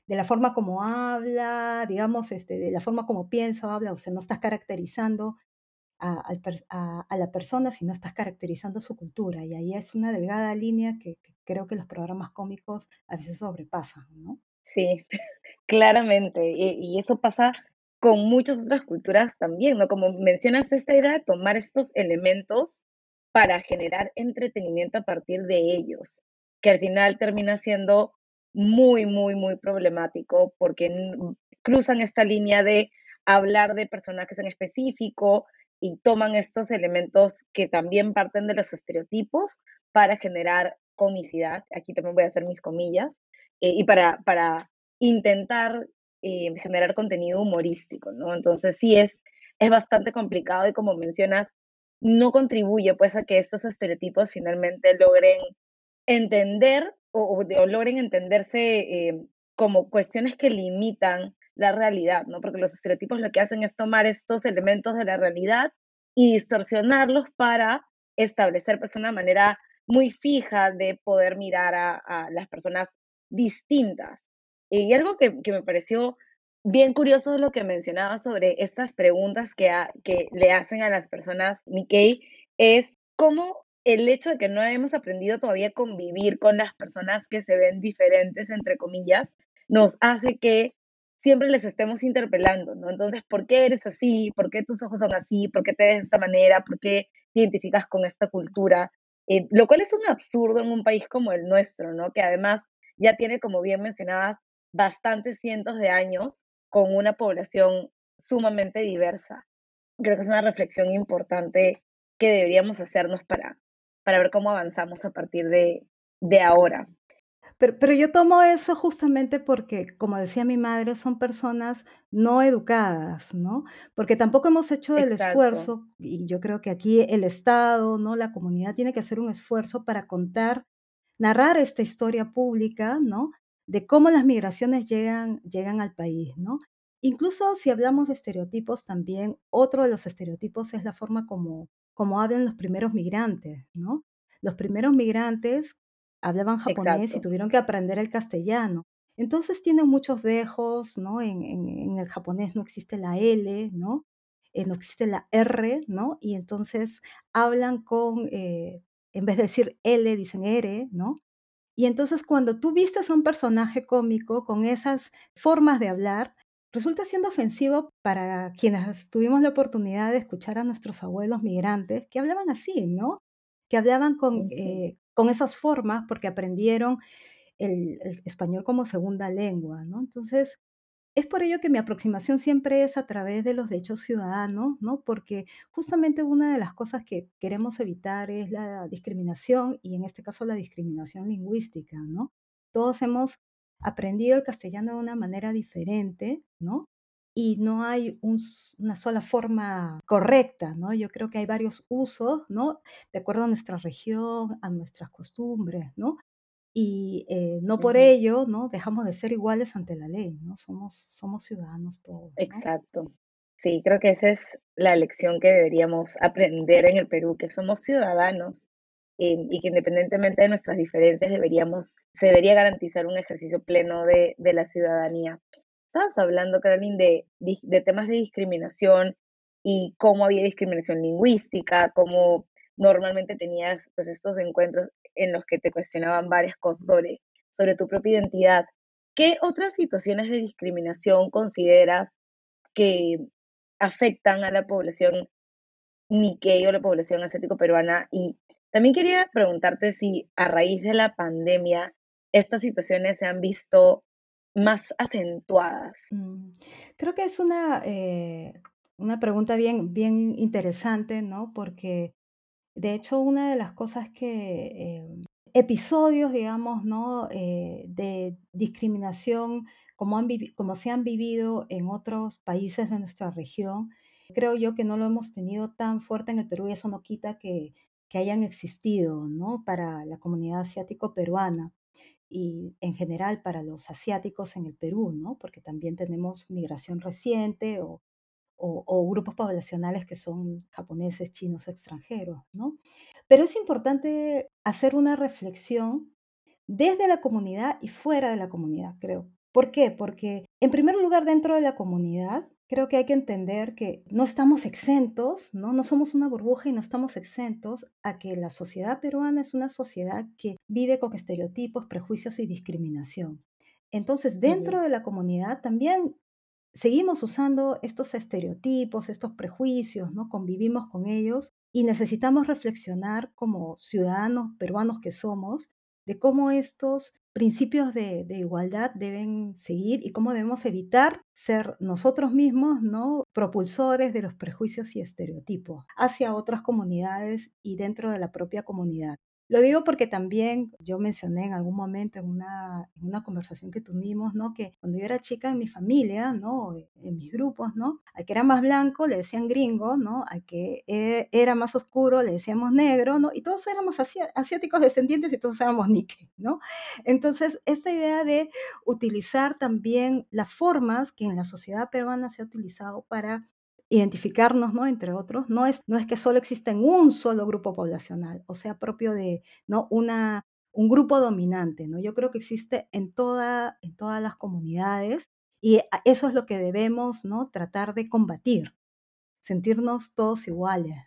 de la forma como habla, digamos, este, de la forma como piensa o habla, o sea, no estás caracterizando a, a- a la persona, sino estás caracterizando su cultura. Y ahí es una delgada línea que, que creo que los programas cómicos a veces sobrepasan, ¿no? Sí, claramente. Y, y eso pasa con muchas otras culturas también, ¿no? Como mencionas esta idea de tomar estos elementos para generar entretenimiento a partir de ellos, que al final termina siendo muy, muy, muy problemático porque cruzan esta línea de hablar de personajes en específico y toman estos elementos que también parten de los estereotipos para generar comicidad. Aquí también voy a hacer mis comillas eh, y para, para intentar eh, generar contenido humorístico, ¿no? Entonces sí es, es bastante complicado y como mencionas, no contribuye pues a que estos estereotipos finalmente logren entender o, o logren entenderse eh, como cuestiones que limitan la realidad, ¿no? Porque los estereotipos lo que hacen es tomar estos elementos de la realidad y distorsionarlos para establecer pues una manera muy fija de poder mirar a las personas distintas. Y algo que, que me pareció bien curioso es lo que mencionaba sobre estas preguntas que, ha- que le hacen a las personas Nikkei, es cómo el hecho de que no hemos aprendido todavía a convivir con las personas que se ven diferentes, entre comillas, nos hace que siempre les estemos interpelando, ¿no? Entonces, ¿por qué eres así? ¿Por qué tus ojos son así? ¿Por qué te ves de esta manera? ¿Por qué te identificas con esta cultura? Eh, lo cual es un absurdo en un país como el nuestro, ¿no? Que además ya tiene, como bien mencionabas, bastantes cientos de años con una población sumamente diversa. Creo que es una reflexión importante que deberíamos hacernos para, para ver cómo avanzamos a partir de, de ahora. Pero, pero yo tomo eso justamente porque, como decía mi madre, son personas no educadas, ¿no? Porque tampoco hemos hecho el Exacto. esfuerzo, y yo creo que aquí el Estado, ¿no? La comunidad tiene que hacer un esfuerzo para contar, narrar esta historia pública, ¿no? De cómo las migraciones llegan, llegan al país, ¿no? Incluso si hablamos de estereotipos también, otro de los estereotipos es la forma como, como hablan los primeros migrantes, ¿no? Los primeros migrantes hablaban japonés y tuvieron que aprender el castellano. Entonces tienen muchos dejos, ¿no? En, en- en el japonés no existe la L, ¿no? Eh, no existe la R, ¿no? Y entonces hablan con, eh, en vez de decir L, dicen R, ¿no? Y entonces cuando tú vistes a un personaje cómico con esas formas de hablar, resulta siendo ofensivo para quienes tuvimos la oportunidad de escuchar a nuestros abuelos migrantes que hablaban así, ¿no? Que hablaban con, eh, con esas formas porque aprendieron el, el español como segunda lengua, ¿no? Entonces, es por ello que mi aproximación siempre es a través de los derechos ciudadanos, ¿no? Porque justamente una de las cosas que queremos evitar es la discriminación y en este caso la discriminación lingüística, ¿no? Todos hemos aprendido el castellano de una manera diferente, ¿no? Y no hay una sola forma correcta, ¿no? Yo creo que hay varios usos, ¿no? De acuerdo a nuestra región, a nuestras costumbres, ¿no? Y eh, no por ello, ¿no? Dejamos de ser iguales ante la ley, ¿no? Somos, somos ciudadanos todos, ¿no? Exacto. Sí, creo que esa es la lección que deberíamos aprender en el Perú, que somos ciudadanos eh, y que independientemente de nuestras diferencias deberíamos, se debería garantizar un ejercicio pleno de, de la ciudadanía. Estabas hablando, Caroline, de, de temas de discriminación y cómo había discriminación lingüística, cómo normalmente tenías pues estos encuentros en los que te cuestionaban varias cosas sobre, tu propia identidad. ¿Qué otras situaciones de discriminación consideras que afectan a la población Nikkei o la población asiático peruana? Y también quería preguntarte si a raíz de la pandemia estas situaciones se han visto más acentuadas. Mm, creo que es una, eh, una pregunta bien, bien interesante, ¿no? Porque de hecho una de las cosas que em, episodios, digamos, ¿no? Eh, de discriminación como, han como se han vivido en otros países de nuestra región, creo yo que no lo hemos tenido tan fuerte en el Perú y eso no quita que, que hayan existido, ¿no? Para la comunidad asiático-peruana y en general para los asiáticos en el Perú, ¿no? Porque también tenemos migración reciente o, o, o grupos poblacionales que son japoneses, chinos, extranjeros, ¿no? Pero es importante hacer una reflexión desde la comunidad y fuera de la comunidad, creo. ¿Por qué? Porque, en primer lugar, dentro de la comunidad, creo que hay que entender que no estamos exentos, ¿no? No somos una burbuja y no estamos exentos a que la sociedad peruana es una sociedad que vive con estereotipos, prejuicios y discriminación. Entonces, dentro de la comunidad también seguimos usando estos estereotipos, estos prejuicios, ¿no? Convivimos con ellos y necesitamos reflexionar como ciudadanos peruanos que somos de cómo estos principios de, igualdad deben seguir y cómo debemos evitar ser nosotros mismos no propulsores de los prejuicios y estereotipos hacia otras comunidades y dentro de la propia comunidad. Lo digo porque también yo mencioné en algún momento en una, en una conversación que tuvimos, ¿no? Que cuando yo era chica en mi familia, ¿no? En mis grupos, ¿no? Al que era más blanco le decían gringo, ¿no? Al que e, era más oscuro le decíamos negro, ¿no? Y todos éramos asiáticos descendientes y todos éramos Nikkei, ¿no? Entonces, esta idea de utilizar también las formas que en la sociedad peruana se ha utilizado para identificarnos, ¿no? Entre otros, no es, no es que solo exista en un solo grupo poblacional, o sea, propio de, ¿no? Una, un grupo dominante, ¿no? Yo creo que existe en, toda, en todas las comunidades y eso es lo que debemos, ¿no? Tratar de combatir, sentirnos todos iguales.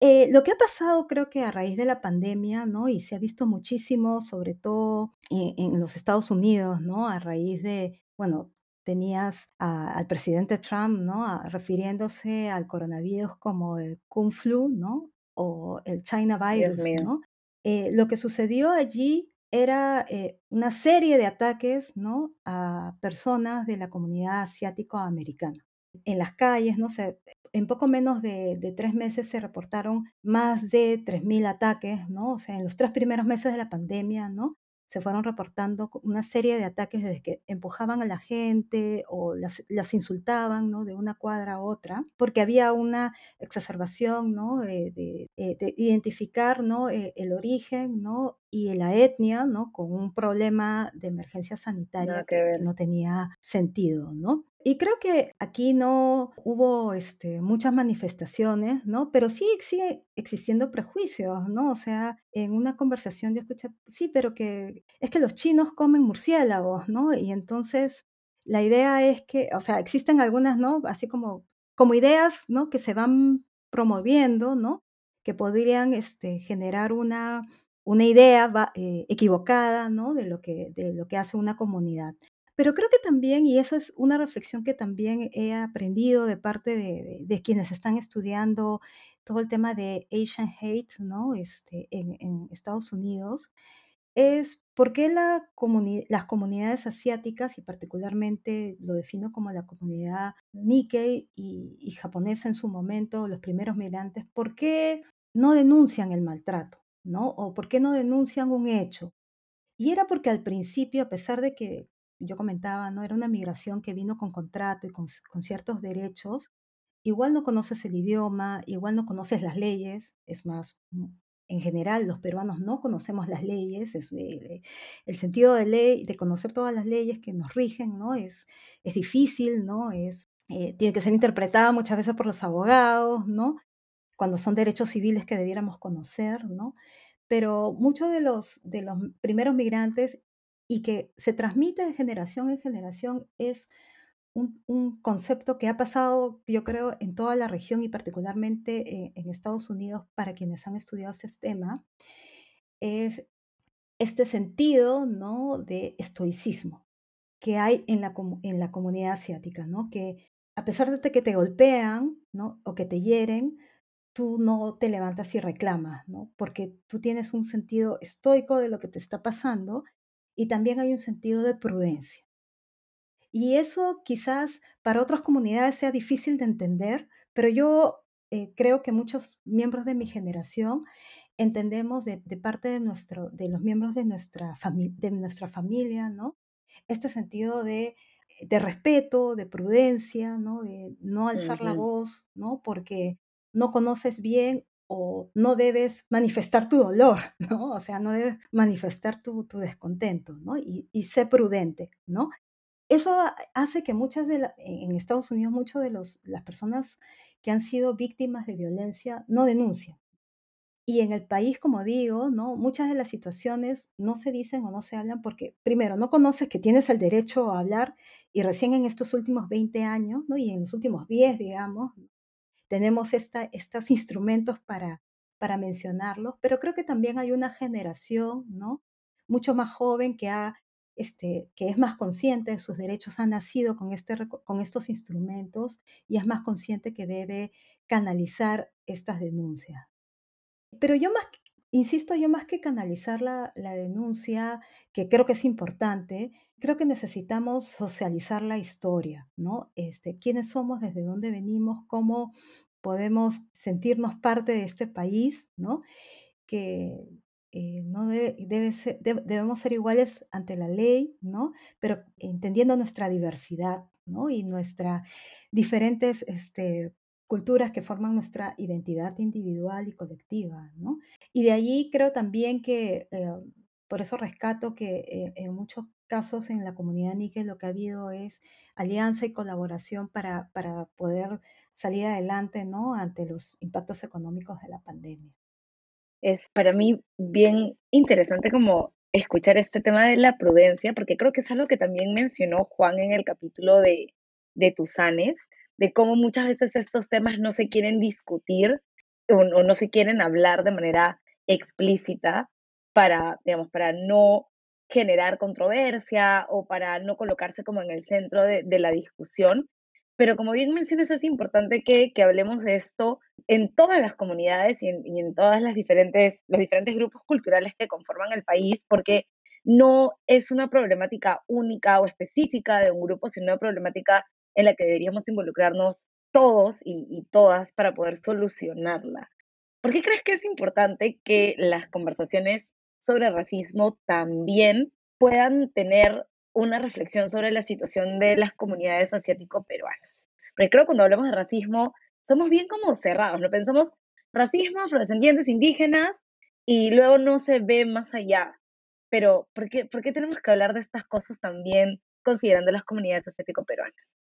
Eh, lo que ha pasado creo que a raíz de la pandemia, ¿no? Y se ha visto muchísimo, sobre todo en, en los Estados Unidos, ¿no? A raíz de, bueno, tenías a, al presidente Trump, ¿no? A, refiriéndose al coronavirus como el Kung Flu, ¿no? O el China Virus, ¿no? Eh, lo que sucedió allí era eh, una serie de ataques, ¿no? A personas de la comunidad asiático-americana. En las calles, ¿no? Se, en poco menos de, de, tres meses se reportaron más de 3.000 ataques, ¿no? O sea, en los tres primeros meses de la pandemia, ¿no? Se fueron reportando una serie de ataques desde que empujaban a la gente o las, las insultaban ¿no? de una cuadra a otra, porque había una exacerbación ¿no? de, de, eh, de identificar ¿no? Eh, el origen ¿no? y la etnia ¿no? con un problema de emergencia sanitaria que, que, no tenía sentido. ¿no? Y creo que aquí no hubo este, muchas manifestaciones, ¿no? Pero sí sigue existiendo prejuicios, ¿no? O sea, en una conversación yo escuché, sí, pero que es que los chinos comen murciélagos, ¿no? Y entonces la idea es que, o sea, existen algunas, ¿no? Así como, como ideas, ¿no? Que se van promoviendo, ¿no? Que podrían este, generar una, una idea eh, equivocada, ¿no? De lo, que, de lo que hace una comunidad. Pero creo que también, y eso es una reflexión que también he aprendido de parte de, quienes están estudiando todo el tema de Asian hate, ¿no? Este, en, Estados Unidos, es por qué las comunidades asiáticas, y particularmente lo defino como la comunidad Nikkei y, y japonesa en su momento, los primeros migrantes, ¿por qué no denuncian el maltrato? ¿no? O por qué no denuncian un hecho. Y era porque al principio, a pesar de que yo comentaba, ¿no? Era una migración que vino con contrato y con, con, ciertos derechos. Igual no conoces el idioma, igual no conoces las leyes, es más, en general los peruanos no conocemos las leyes, eh, el sentido de ley, de conocer todas las leyes que nos rigen, ¿no? Es, es difícil, ¿no? Es, eh, tiene que ser interpretada muchas veces por los abogados, ¿no? Cuando son derechos civiles que debiéramos conocer, ¿no? Pero muchos de los, de los primeros migrantes y que se transmite de generación en generación es un, concepto que ha pasado, yo creo, en toda la región y particularmente eh, en Estados Unidos para quienes han estudiado este tema, es este sentido ¿no? de estoicismo que hay en la, en la comunidad asiática, ¿no? que a pesar de que te golpean ¿no? o que te hieren, tú no te levantas y reclamas, ¿no? porque tú tienes un sentido estoico de lo que te está pasando y también hay un sentido de prudencia. Y eso quizás para otras comunidades sea difícil de entender, pero yo eh, creo que muchos miembros de mi generación entendemos de, parte de, nuestro, de los miembros de nuestra, de nuestra familia, ¿no? Este sentido de, de respeto, de prudencia, ¿no? De no alzar la voz, ¿no? Porque no conoces bien o no debes manifestar tu dolor, ¿no? O sea, no debes manifestar tu, descontento, ¿no? Y, sé prudente, ¿no? Eso hace que muchas de en Estados Unidos, muchas de los, las personas que han sido víctimas de violencia no denuncian. Y en el país, como digo, ¿no? muchas de las situaciones no se dicen o no se hablan porque, primero, no conoces que tienes el derecho a hablar y recién en estos últimos 20 años, ¿no? y en los últimos 10, digamos, tenemos esta, estos instrumentos para, para mencionarlos, pero creo que también hay una generación ¿no? mucho más joven que ha este, que es más consciente de sus derechos, ha nacido con, este, con estos instrumentos y es más consciente que debe canalizar estas denuncias. Pero yo más, insisto, yo más que canalizar la, la denuncia, que creo que es importante, creo que necesitamos socializar la historia, ¿no? Este, ¿Quiénes somos, desde dónde venimos, cómo podemos sentirnos parte de este país, ¿no? Que, eh, no debe, debemos ser iguales ante la ley, ¿no? Pero entendiendo nuestra diversidad, ¿no? Y nuestras diferentes este, culturas que forman nuestra identidad individual y colectiva, ¿no? Y de allí creo también que, eh, por eso rescato que eh, en muchos casos en la comunidad níquel lo que ha habido es alianza y colaboración para, para poder salir adelante, ¿no? Ante los impactos económicos de la pandemia es para mí bien interesante como escuchar este tema de la prudencia, porque creo que es algo que también mencionó Juan en el capítulo de, de Tusanes, de cómo muchas veces estos temas no se quieren discutir o, no se quieren hablar de manera explícita para, digamos, para no generar controversia o para no colocarse como en el centro de, la discusión, pero como bien mencionas, es importante que, hablemos de esto en todas las comunidades y en, y todas las diferentes, los diferentes grupos culturales que conforman el país, porque no es una problemática única o específica de un grupo, sino una problemática en la que deberíamos involucrarnos todos y, y todas para poder solucionarla. ¿Por qué crees que es importante que las conversaciones sobre racismo también puedan tener una reflexión sobre la situación de las comunidades asiático-peruanas. Porque creo que cuando hablamos de racismo, somos bien como cerrados, ¿no? Pensamos racismo, afrodescendientes, indígenas, y luego no se ve más allá. Pero, ¿por qué, ¿por qué tenemos que hablar de estas cosas también considerando las comunidades asiático-peruanas?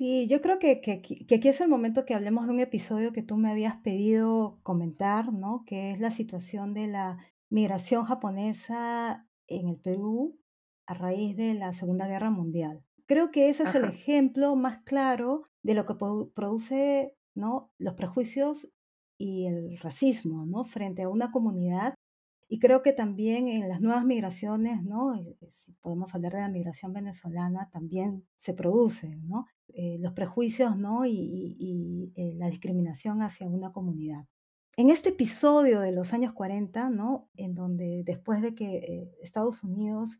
Sí, yo creo que, que, que, aquí es el momento que hablemos de un episodio que tú me habías pedido comentar, ¿no? Que es la situación de la migración japonesa en el Perú a raíz de la Segunda Guerra Mundial. Creo que ese es el ejemplo más claro de lo que produce ¿no? los prejuicios y el racismo ¿no? frente a una comunidad. Y creo que también en las nuevas migraciones, ¿no? Eh, eh, si podemos hablar de la migración venezolana, también se produce ¿no? Eh, los prejuicios ¿no? y, la discriminación hacia una comunidad. En este episodio de los años 40, ¿no? en donde después de que Estados Unidos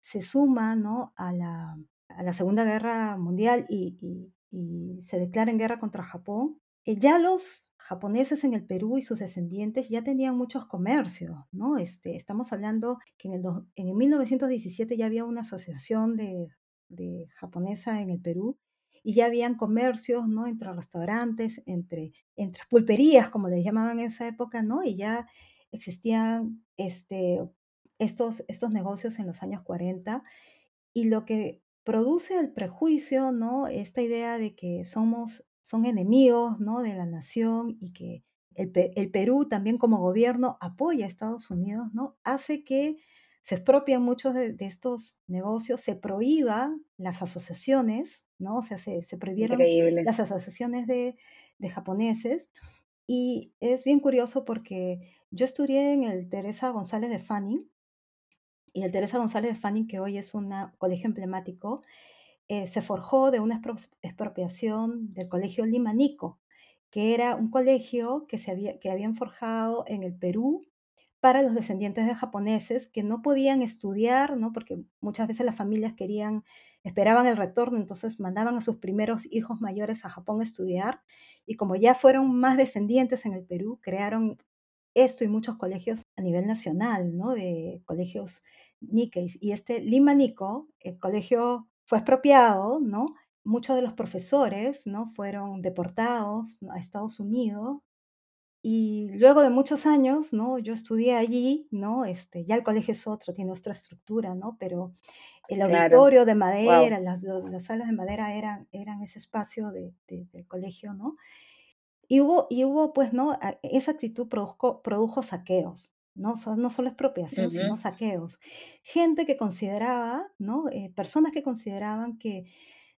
se suma ¿no? a, la, a, la, Segunda Guerra Mundial y, y, se declara en guerra contra Japón, eh, ya los japoneses en el Perú y sus descendientes ya tenían muchos comercios, ¿no? Este, estamos hablando que en el, en el 1917 ya había una asociación de, de japonesa en el Perú y ya habían comercios, ¿no? Entre restaurantes, entre, entre pulperías, como les llamaban en esa época, ¿no? Y ya existían este, estos, estos negocios en los años 40 y lo que produce el prejuicio, ¿no? Esta idea de que somos, son enemigos, ¿no? De la nación y que el, el Perú también como gobierno apoya a Estados Unidos, ¿no? Hace que se expropian muchos de, estos negocios, se prohíba las asociaciones, ¿no? O sea, se, se prohibieron las asociaciones de, de, japoneses. Y es bien curioso porque yo estudié en el Teresa González de Fanning, y el Teresa González de Fanning, que hoy es un colegio emblemático, eh, se forjó de una expropiación del colegio Limanico, que era un colegio que, se había, que habían forjado en el Perú para los descendientes de japoneses que no podían estudiar, ¿no? porque muchas veces las familias querían, esperaban el retorno, entonces mandaban a sus primeros hijos mayores a Japón a estudiar, y como ya fueron más descendientes en el Perú, crearon esto y muchos colegios a nivel nacional, ¿no? de colegios Nikkeis. Y este Lima Nikko, el colegio fue expropiado, ¿no? Muchos de los profesores, ¿no? Fueron deportados a Estados Unidos y luego de muchos años, ¿no? Yo estudié allí, ¿no? Este, ya el colegio es otro, tiene otra estructura, ¿no? Pero el auditorio de madera, las, salas de madera eran, eran ese espacio de, del colegio, ¿no? Y hubo, y hubo, pues, ¿no? Esa actitud produjo, produjo saqueos, ¿no? no solo expropiación, sino saqueos. Gente que consideraba, ¿no? Eh, personas que consideraban que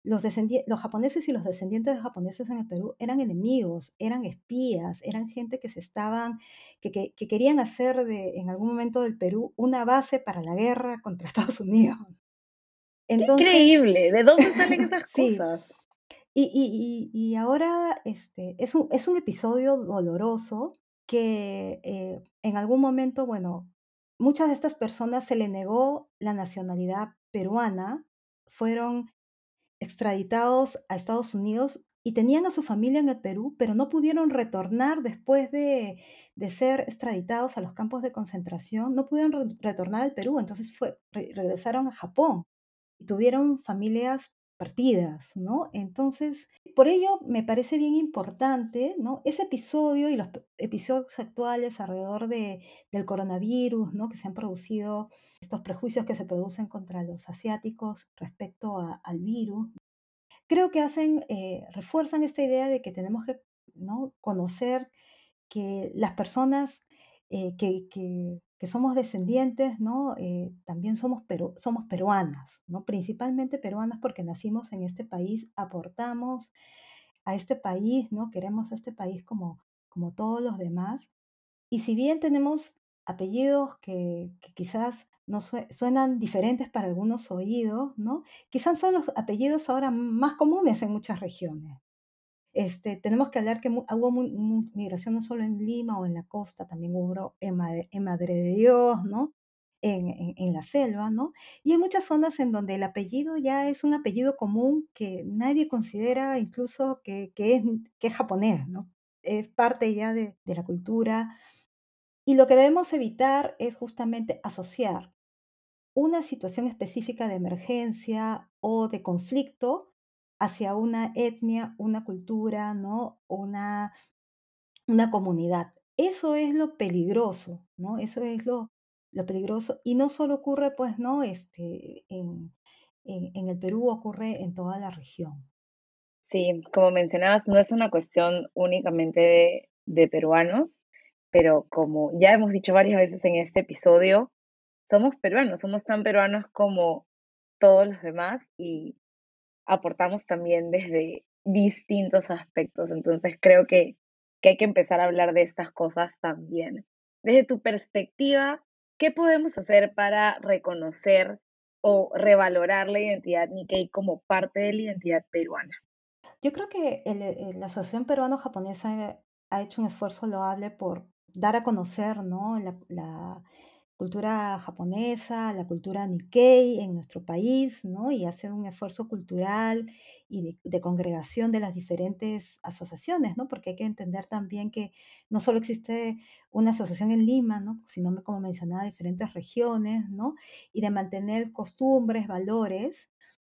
los, los japoneses y los descendientes de japoneses en el Perú eran enemigos, eran espías, eran gente que se estaban, que, que, querían hacer de, en algún momento del Perú una base para la guerra contra Estados Unidos. Increíble, ¿de dónde salen esas cosas? Y, y, y, ahora este, es, un, es un episodio doloroso que eh, en algún momento, bueno, muchas de estas personas se le negó la nacionalidad peruana, fueron extraditados a Estados Unidos y tenían a su familia en el Perú, pero no pudieron retornar después de, ser extraditados a los campos de concentración, no pudieron retornar al Perú, entonces fue, regresaron a Japón y tuvieron familias partidas, ¿no? Entonces, por ello me parece bien importante, ¿no? Ese episodio y los episodios actuales alrededor de, del coronavirus, ¿no? Que se han producido estos prejuicios que se producen contra los asiáticos respecto al virus, creo que hacen, eh, refuerzan esta idea de que tenemos que ¿no? conocer que las personas eh, que, que, somos descendientes, ¿no? Eh, también somos, somos peruanas, ¿no? principalmente peruanas porque nacimos en este país, aportamos a este país, ¿no? queremos a este país como, como todos los demás. Y si bien tenemos apellidos que, que quizás no suenan diferentes para algunos oídos, ¿no? Quizás son los apellidos ahora más comunes en muchas regiones. Este, tenemos que hablar que hubo migración no solo en Lima o en la costa, también hubo en Madre, de Dios, ¿no? En, en, la selva, ¿no? Y hay muchas zonas en donde el apellido ya es un apellido común que nadie considera incluso que, que es, que es japonés, ¿no? Es parte ya de, de la cultura. Y lo que debemos evitar es justamente asociar una situación específica de emergencia o de conflicto hacia una etnia, una cultura, ¿no? Una, una comunidad. Eso es lo peligroso, ¿no? Eso es lo, lo peligroso. Y no solo ocurre, pues, ¿no? Este, en, en, el Perú ocurre en toda la región. Sí, como mencionabas, no es una cuestión únicamente de, de peruanos, pero como ya hemos dicho varias veces en este episodio, somos peruanos, somos tan peruanos como todos los demás y aportamos también desde distintos aspectos. Entonces creo que, hay que empezar a hablar de estas cosas también. Desde tu perspectiva, ¿qué podemos hacer para reconocer o revalorar la identidad Nikkei como parte de la identidad peruana? Yo creo que la Asociación Peruano-Japonesa ha hecho un esfuerzo loable por dar a conocer ¿no? la, cultura japonesa, la cultura Nikkei en nuestro país, ¿no? Y hacer un esfuerzo cultural y de, congregación de las diferentes asociaciones, ¿no? Porque hay que entender también que no solo existe una asociación en Lima, ¿no? Sino, como mencionaba, diferentes regiones, ¿no? Y de mantener costumbres, valores,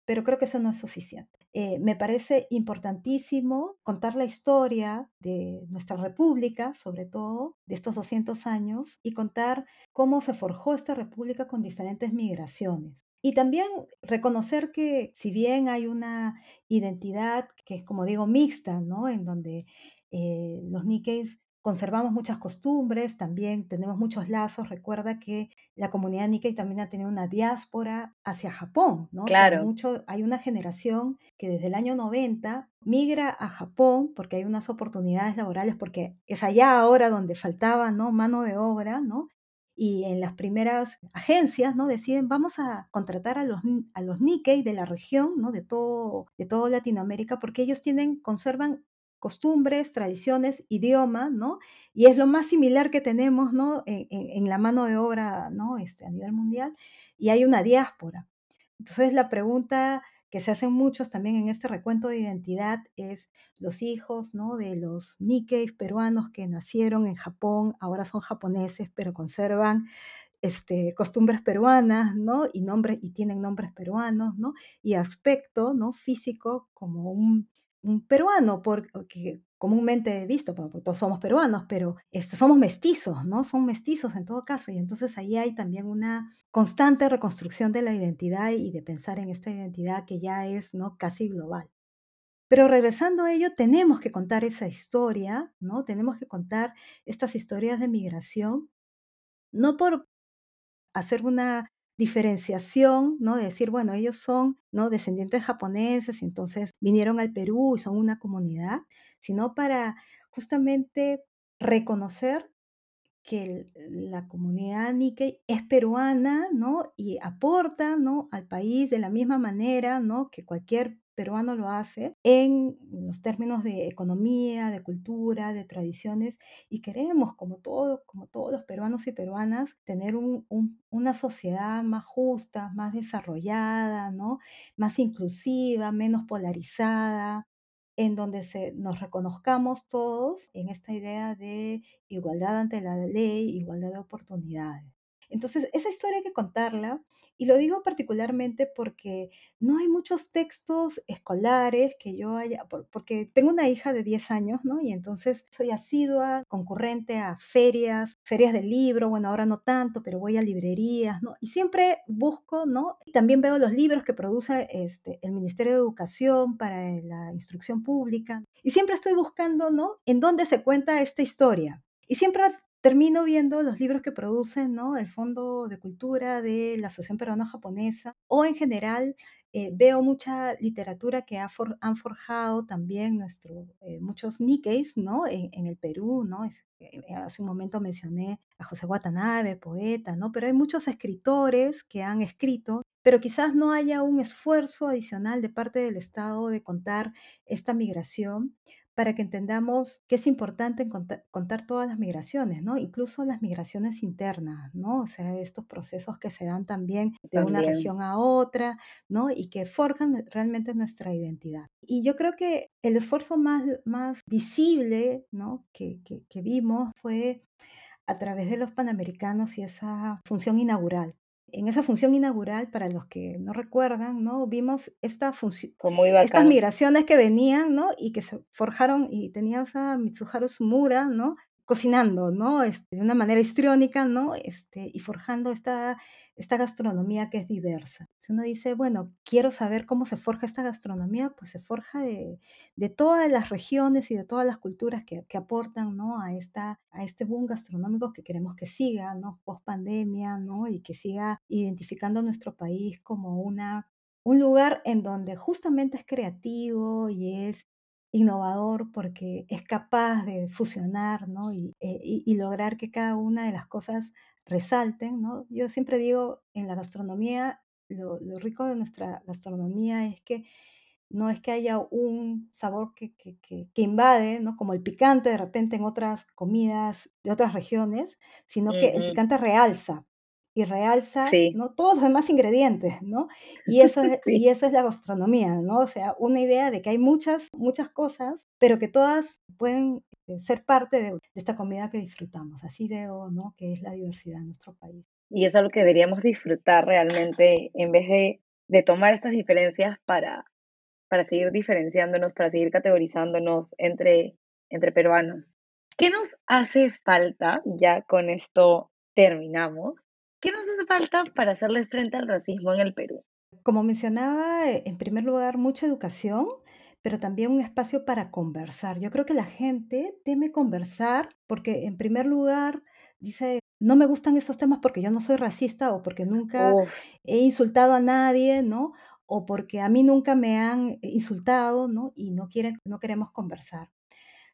pero creo que eso no es suficiente. Eh, me parece importantísimo contar la historia de nuestra república, sobre todo de estos 200 años, y contar cómo se forjó esta república con diferentes migraciones. Y también reconocer que si bien hay una identidad que es, como digo, mixta, ¿no? En donde eh, los Nikkeis conservamos muchas costumbres, también tenemos muchos lazos. Recuerda que la comunidad Nikkei también ha tenido una diáspora hacia Japón, ¿no? Claro. mucho, hay una generación que desde el año 90 migra a Japón porque hay unas oportunidades laborales, porque es allá ahora donde faltaba, ¿no? Mano de obra, ¿no? Y en las primeras agencias, ¿no? Deciden, vamos a contratar a los, a los Nikkei de la región, ¿no? De todo, de todo Latinoamérica, porque ellos tienen, conservan costumbres, tradiciones, idioma, ¿no? Y es lo más similar que tenemos, ¿no? En, la mano de obra, ¿no? Este, a nivel mundial. Y hay una diáspora. Entonces la pregunta que se hacen muchos también en este recuento de identidad es los hijos, ¿no? De los Nikkei peruanos que nacieron en Japón, ahora son japoneses, pero conservan este, costumbres peruanas, ¿no? Y, nombres, y tienen nombres peruanos, ¿no? Y aspecto, ¿no? Físico como un un peruano, porque comúnmente visto, todos somos peruanos, pero este, somos mestizos, ¿no? Son mestizos en todo caso, y entonces ahí hay también una constante reconstrucción de la identidad y de pensar en esta identidad que ya es, ¿no? Casi global. Pero regresando a ello, tenemos que contar esa historia, ¿no? Tenemos que contar estas historias de migración, no por hacer una diferenciación, ¿no? De decir, bueno, ellos son, ¿no? Descendientes japoneses y entonces vinieron al Perú y son una comunidad, sino para justamente reconocer que la comunidad Nikkei es peruana, ¿no? Y aporta, ¿no? Al país de la misma manera, ¿no? Que cualquier peruano lo hace en los términos de economía, de cultura, de tradiciones, y queremos, como, todo, como todos los peruanos y peruanas, tener una sociedad más justa, más desarrollada, más inclusiva, menos polarizada, en donde se, nos reconozcamos todos en esta idea de igualdad ante la ley, igualdad de oportunidades. Entonces, esa historia hay que contarla y lo digo particularmente porque no hay muchos textos escolares que yo haya, porque tengo una hija de 10 años, ¿no? Y entonces soy asidua, concurrente a ferias, ferias de libro, bueno, ahora no tanto, pero voy a librerías, ¿no? Y siempre busco, ¿no? Y también veo los libros que produce este, el Ministerio de Educación para la instrucción pública. Y siempre estoy buscando, ¿no? En dónde se cuenta esta historia. Y siempre termino viendo los libros que producen ¿no? el Fondo de Cultura de la Asociación Peruana Japonesa o en general eh, veo mucha literatura que han forjado también nuestro, eh, muchos Nikkeis ¿no? En, el Perú. ¿no? Eh, hace un momento mencioné a José Watanabe, poeta, ¿no? pero hay muchos escritores que han escrito pero quizás no haya un esfuerzo adicional de parte del Estado de contar esta migración para que entendamos que es importante contar, todas las migraciones, ¿no? Incluso las migraciones internas, ¿no? O sea, estos procesos que se dan también de una región a otra, ¿no? Y que forjan realmente nuestra identidad. Y yo creo que el esfuerzo más, más visible, ¿no? Que, que, que vimos fue a través de los Panamericanos y esa función inaugural en esa función inaugural, para los que no recuerdan, ¿no? Vimos esta función, estas migraciones que venían, ¿no? Y que se forjaron y tenías a Mitsuharu Sumura, ¿no? Cocinando, ¿no? Este, de una manera histriónica, ¿no? Este, y forjando esta, esta gastronomía que es diversa. Si uno dice, bueno, quiero saber cómo se forja esta gastronomía, pues se forja de, de todas las regiones y de todas las culturas que, que, aportan, ¿no? A, esta, a este boom gastronómico que queremos que siga, ¿no? Post pandemia, ¿no? Y que siga identificando nuestro país como una un lugar en donde justamente es creativo y es innovador porque es capaz de fusionar ¿no? y, eh, y, lograr que cada una de las cosas resalten. ¿no? Yo siempre digo, en la gastronomía, lo, lo, rico de nuestra gastronomía es que no es que haya un sabor que, que, que, que, invade, ¿no? como el picante de repente en otras comidas de otras regiones, sino que el picante realza y realza ¿no? todos los demás ingredientes, ¿no? Y eso, es, y eso es la gastronomía, ¿no? O sea, una idea de que hay muchas, muchas cosas, pero que todas pueden eh, ser parte de, esta comida que disfrutamos. Así veo, ¿no? Que es la diversidad en nuestro país. Y eso es lo que deberíamos disfrutar realmente en vez de, de tomar estas diferencias para, para seguir diferenciándonos, para seguir categorizándonos entre, entre peruanos. ¿Qué nos hace falta? Ya con esto terminamos. ¿Qué nos hace falta para hacerle frente al racismo en el Perú? Como mencionaba, eh, en primer lugar, mucha educación, pero también un espacio para conversar. Yo creo que la gente teme conversar porque, en primer lugar, dice, no me gustan esos temas porque yo no soy racista o porque nunca he insultado a nadie, ¿no? O porque a mí nunca me han insultado, ¿no? Y no, quieren, no queremos conversar.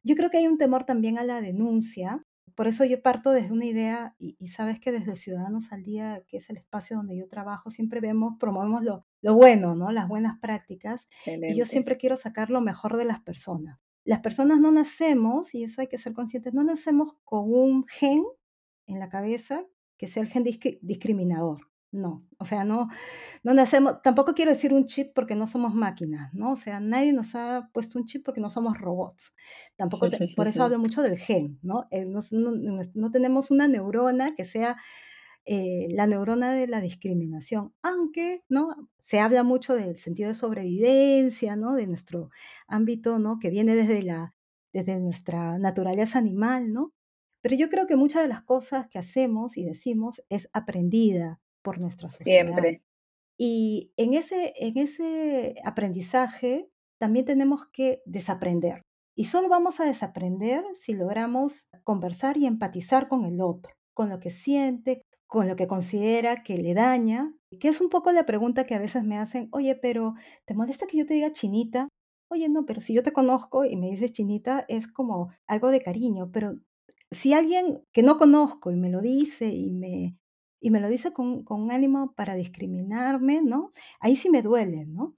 Yo creo que hay un temor también a la denuncia. Por eso yo parto desde una idea, y, sabes que desde Ciudadanos al Día, que es el espacio donde yo trabajo, siempre vemos, promovemos lo, lo bueno, ¿no? Las buenas prácticas. Y yo siempre quiero sacar lo mejor de las personas. Las personas no nacemos, y eso hay que ser conscientes, no nacemos con un gen en la cabeza que sea el gen discriminador. No, o sea, no, no nacemos, tampoco quiero decir un chip porque no somos máquinas, ¿no? O sea, nadie nos ha puesto un chip porque no somos robots. Tampoco, por eso hablo mucho del gen, ¿no? Eh, no, no, tenemos una neurona que sea eh, la neurona de la discriminación, aunque, ¿no? Se habla mucho del sentido de sobrevivencia, ¿no? De nuestro ámbito, ¿no? Que viene desde la, desde nuestra naturaleza animal, ¿no? Pero yo creo que muchas de las cosas que hacemos y decimos es aprendida por nuestra sociedad. Siempre. Y en ese, en ese aprendizaje también tenemos que desaprender. Y solo vamos a desaprender si logramos conversar y empatizar con el otro, con lo que siente, con lo que considera que le daña, que es un poco la pregunta que a veces me hacen, oye, pero ¿te molesta que yo te diga chinita? Oye, no, pero si yo te conozco y me dices chinita, es como algo de cariño, pero si alguien que no conozco y me lo dice y me, y me lo dice con, con ánimo para discriminarme, ¿no? Ahí sí me duele, ¿no?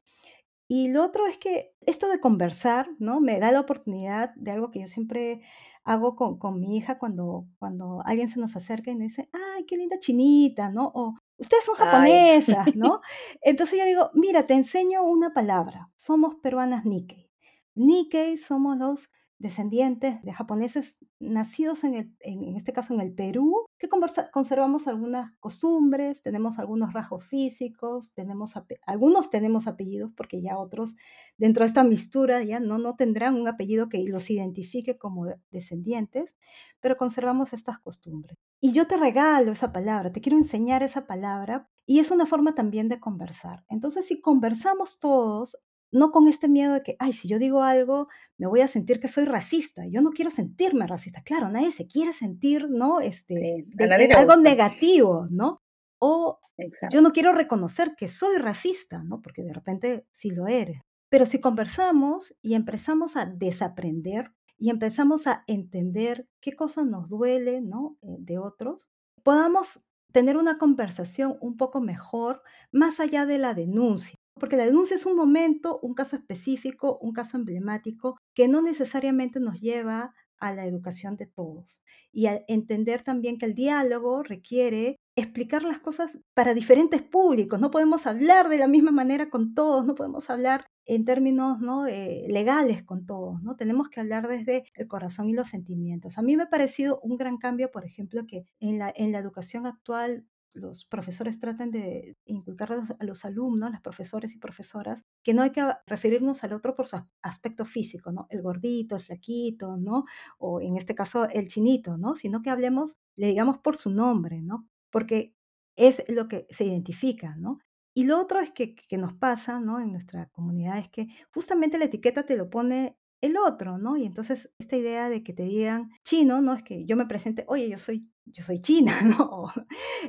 Y lo otro es que esto de conversar, ¿no? Me da la oportunidad de algo que yo siempre hago con, con mi hija cuando, cuando alguien se nos acerca y me dice, ay, qué linda chinita, ¿no? O ustedes son japonesas, ¿no? Entonces yo digo, mira, te enseño una palabra. Somos peruanas Nikkei. Nikkei somos los descendientes de japoneses nacidos en, el, en, este caso en el Perú, que conservamos algunas costumbres, tenemos algunos rasgos físicos, tenemos algunos tenemos apellidos porque ya otros dentro de esta mistura ya no, no tendrán un apellido que los identifique como descendientes, pero conservamos estas costumbres. Y yo te regalo esa palabra, te quiero enseñar esa palabra y es una forma también de conversar. Entonces, si conversamos todos, no con este miedo de que, ay, si yo digo algo, me voy a sentir que soy racista. Yo no quiero sentirme racista. Claro, nadie se quiere sentir, ¿no? Este, de, algo negativo, ¿no? O yo no quiero reconocer que soy racista, ¿no? Porque de repente sí lo eres. Pero si conversamos y empezamos a desaprender y empezamos a entender qué cosas nos duele, ¿no? Eh, de otros, podamos tener una conversación un poco mejor más allá de la denuncia. Porque la denuncia es un momento, un caso específico, un caso emblemático que no necesariamente nos lleva a la educación de todos y a entender también que el diálogo requiere explicar las cosas para diferentes públicos. No podemos hablar de la misma manera con todos, no podemos hablar en términos ¿no? Eh, legales con todos, ¿no? Tenemos que hablar desde el corazón y los sentimientos. A mí me ha parecido un gran cambio, por ejemplo, que en la, en la educación actual los profesores tratan de inculcar a los alumnos, las profesores y profesoras, que no hay que referirnos al otro por su aspecto físico, ¿no? El gordito, el flaquito, ¿no? O en este caso el chinito, ¿no? Sino que hablemos, le digamos por su nombre, ¿no? Porque es lo que se identifica, ¿no? Y lo otro es que, que nos pasa, ¿no? En nuestra comunidad es que justamente la etiqueta te lo pone el otro, ¿no? Y entonces esta idea de que te digan chino, ¿no? Es que yo me presente, oye, yo soy yo soy china, ¿no?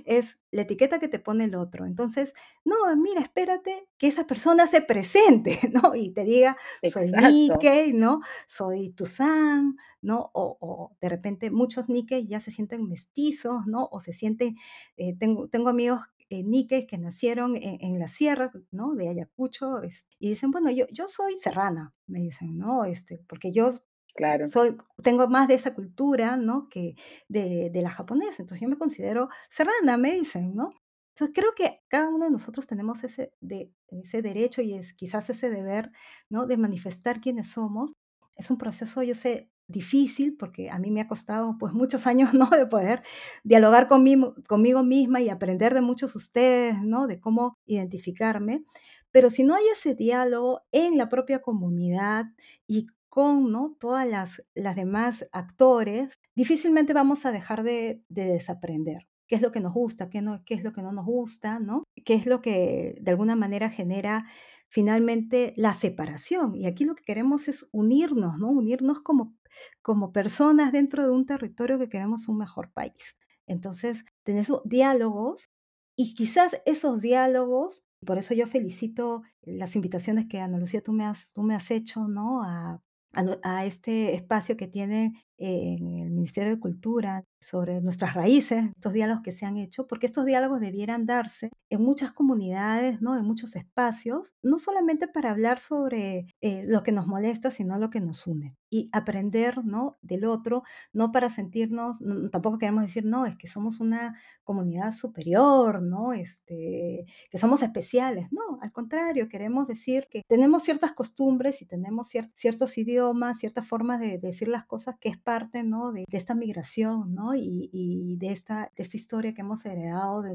Es la etiqueta que te pone el otro. Entonces, no, mira, espérate que esa persona se presente, ¿no? Y te diga, soy Nikkei, ¿no? Soy Tusan, ¿no? O, de repente muchos Nikkei ya se sienten mestizos, ¿no? O se sienten, eh, tengo, tengo amigos eh, Nikkei que nacieron en, la sierra, ¿no? De Ayacucho, y dicen, bueno, yo, yo soy serrana, me dicen, ¿no? Este, porque yo Claro. Soy, tengo más de esa cultura, ¿no? Que de, de la japonesa. Entonces yo me considero serrana, me dicen, ¿no? Entonces creo que cada uno de nosotros tenemos ese, de, ese derecho y es quizás ese deber, ¿no? De manifestar quiénes somos. Es un proceso, yo sé, difícil porque a mí me ha costado pues muchos años, ¿no? De poder dialogar conmigo, conmigo misma y aprender de muchos ustedes, ¿no? De cómo identificarme. Pero si no hay ese diálogo en la propia comunidad y con ¿no? todas las, las demás actores, difícilmente vamos a dejar de, de desaprender qué es lo que nos gusta, qué, no, qué es lo que no nos gusta, ¿no? qué es lo que de alguna manera genera finalmente la separación. Y aquí lo que queremos es unirnos, ¿no? Unirnos como, como personas dentro de un territorio que queremos un mejor país. Entonces, tenemos diálogos y quizás esos diálogos, por eso yo felicito las invitaciones que Ana Lucía tú me has, tú me has hecho, ¿no? A, a, este espacio que tiene en el Ministerio de Cultura sobre nuestras raíces, estos diálogos que se han hecho, porque estos diálogos debieran darse en muchas comunidades, ¿no? en muchos espacios, no solamente para hablar sobre eh, lo que nos molesta, sino lo que nos une y aprender ¿no? del otro, no para sentirnos, tampoco queremos decir, no, es que somos una comunidad superior, ¿no? Este, que somos especiales, no, al contrario, queremos decir que tenemos ciertas costumbres y tenemos ciertos idiomas, ciertas formas de, decir las cosas que es parte ¿no? de, esta migración ¿no? y, de, esta, de esta historia que hemos heredado de,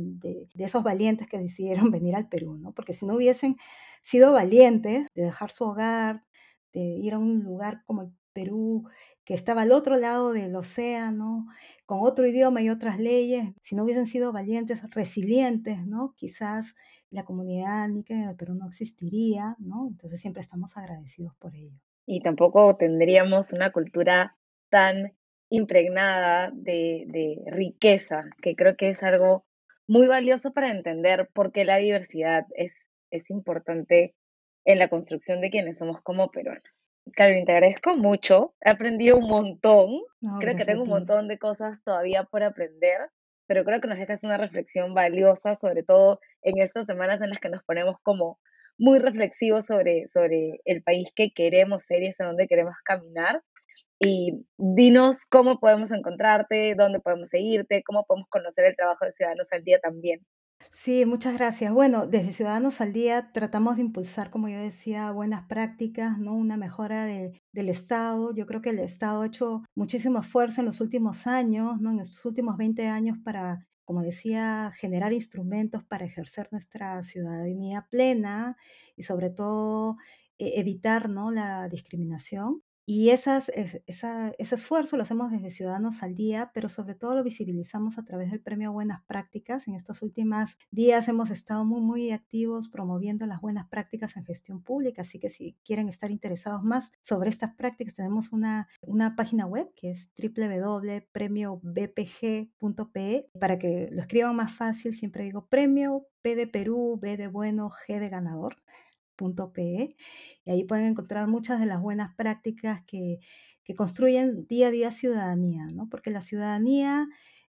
de, esos valientes que decidieron venir al Perú, ¿no? porque si no hubiesen sido valientes de dejar su hogar, de ir a un lugar como el Perú, que estaba al otro lado del océano, con otro idioma y otras leyes, si no hubiesen sido valientes, resilientes, ¿no? Quizás la comunidad níquel en el Perú no existiría, ¿no? Entonces siempre estamos agradecidos por ello. Y tampoco tendríamos una cultura tan impregnada de, riqueza, que creo que es algo muy valioso para entender por qué la diversidad es, es importante en la construcción de quienes somos como peruanos. Carolina, te agradezco mucho. He aprendido un montón. creo que tengo un montón de cosas todavía por aprender, pero creo que nos dejas una reflexión valiosa, sobre todo en estas semanas en las que nos ponemos como muy reflexivos sobre, sobre el país que queremos ser y hacia dónde queremos caminar. Y dinos cómo podemos encontrarte, dónde podemos seguirte, cómo podemos conocer el trabajo de Ciudadanos al Día también. Sí, muchas gracias. Bueno, desde Ciudadanos al Día tratamos de impulsar, como yo decía, buenas prácticas, ¿no? Una mejora del Estado. Yo creo que el Estado ha hecho muchísimo esfuerzo en los últimos años, ¿no? En estos últimos 20 años para, como decía, generar instrumentos para ejercer nuestra ciudadanía plena y sobre todo e, evitar, ¿no? La discriminación. Y esas, ese esfuerzo lo hacemos desde Ciudadanos al Día, pero sobre todo lo visibilizamos a través del Premio Buenas Prácticas. En estos últimos días hemos estado muy, muy activos promoviendo las buenas prácticas en gestión pública, así que si quieren estar interesados más sobre estas prácticas, tenemos una, una página web que es www.premiobpg.pe para que lo escriban más fácil. Siempre digo premio P de Perú, B de bueno, G de ganador. .pe y ahí pueden encontrar muchas de las buenas prácticas que, que construyen día a día ciudadanía, ¿no? Porque la ciudadanía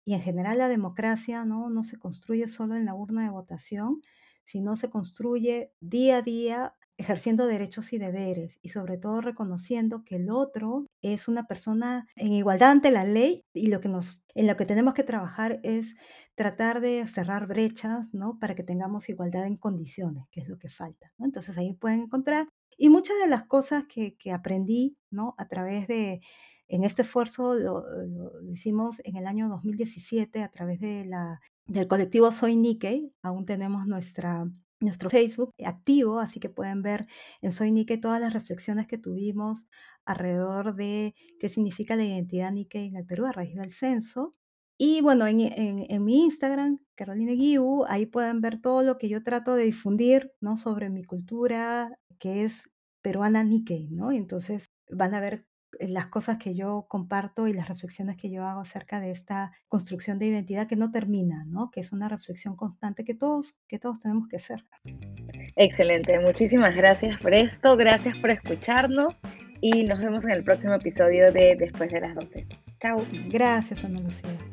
y en general la democracia ¿no? no se construye solo en la urna de votación, sino se construye día a día ejerciendo derechos y deberes y sobre todo reconociendo que el otro es una persona en igualdad ante la ley y lo que nos en lo que tenemos que trabajar es tratar de cerrar brechas, ¿no? Para que tengamos igualdad en condiciones, que es lo que falta, ¿no? Entonces ahí pueden encontrar y muchas de las cosas que, que aprendí, ¿no? A través de en este esfuerzo lo, lo, hicimos en el año 2017 a través de la, del colectivo Soy Nikkei. Aún tenemos nuestra, nuestro Facebook activo, así que pueden ver en Soy Nikkei todas las reflexiones que tuvimos alrededor de qué significa la identidad Nikkei en el Perú a raíz del censo. Y bueno, en, en, mi Instagram, Caroline Guiu, ahí pueden ver todo lo que yo trato de difundir, ¿no? Sobre mi cultura, que es peruana Nikkei, ¿no? Entonces van a ver las cosas que yo comparto y las reflexiones que yo hago acerca de esta construcción de identidad que no termina, ¿no? Que es una reflexión constante que todos, que todos tenemos que hacer. Excelente, muchísimas gracias por esto, gracias por escucharnos y nos vemos en el próximo episodio de Después de las 12. Chao. Gracias, Ana Lucía.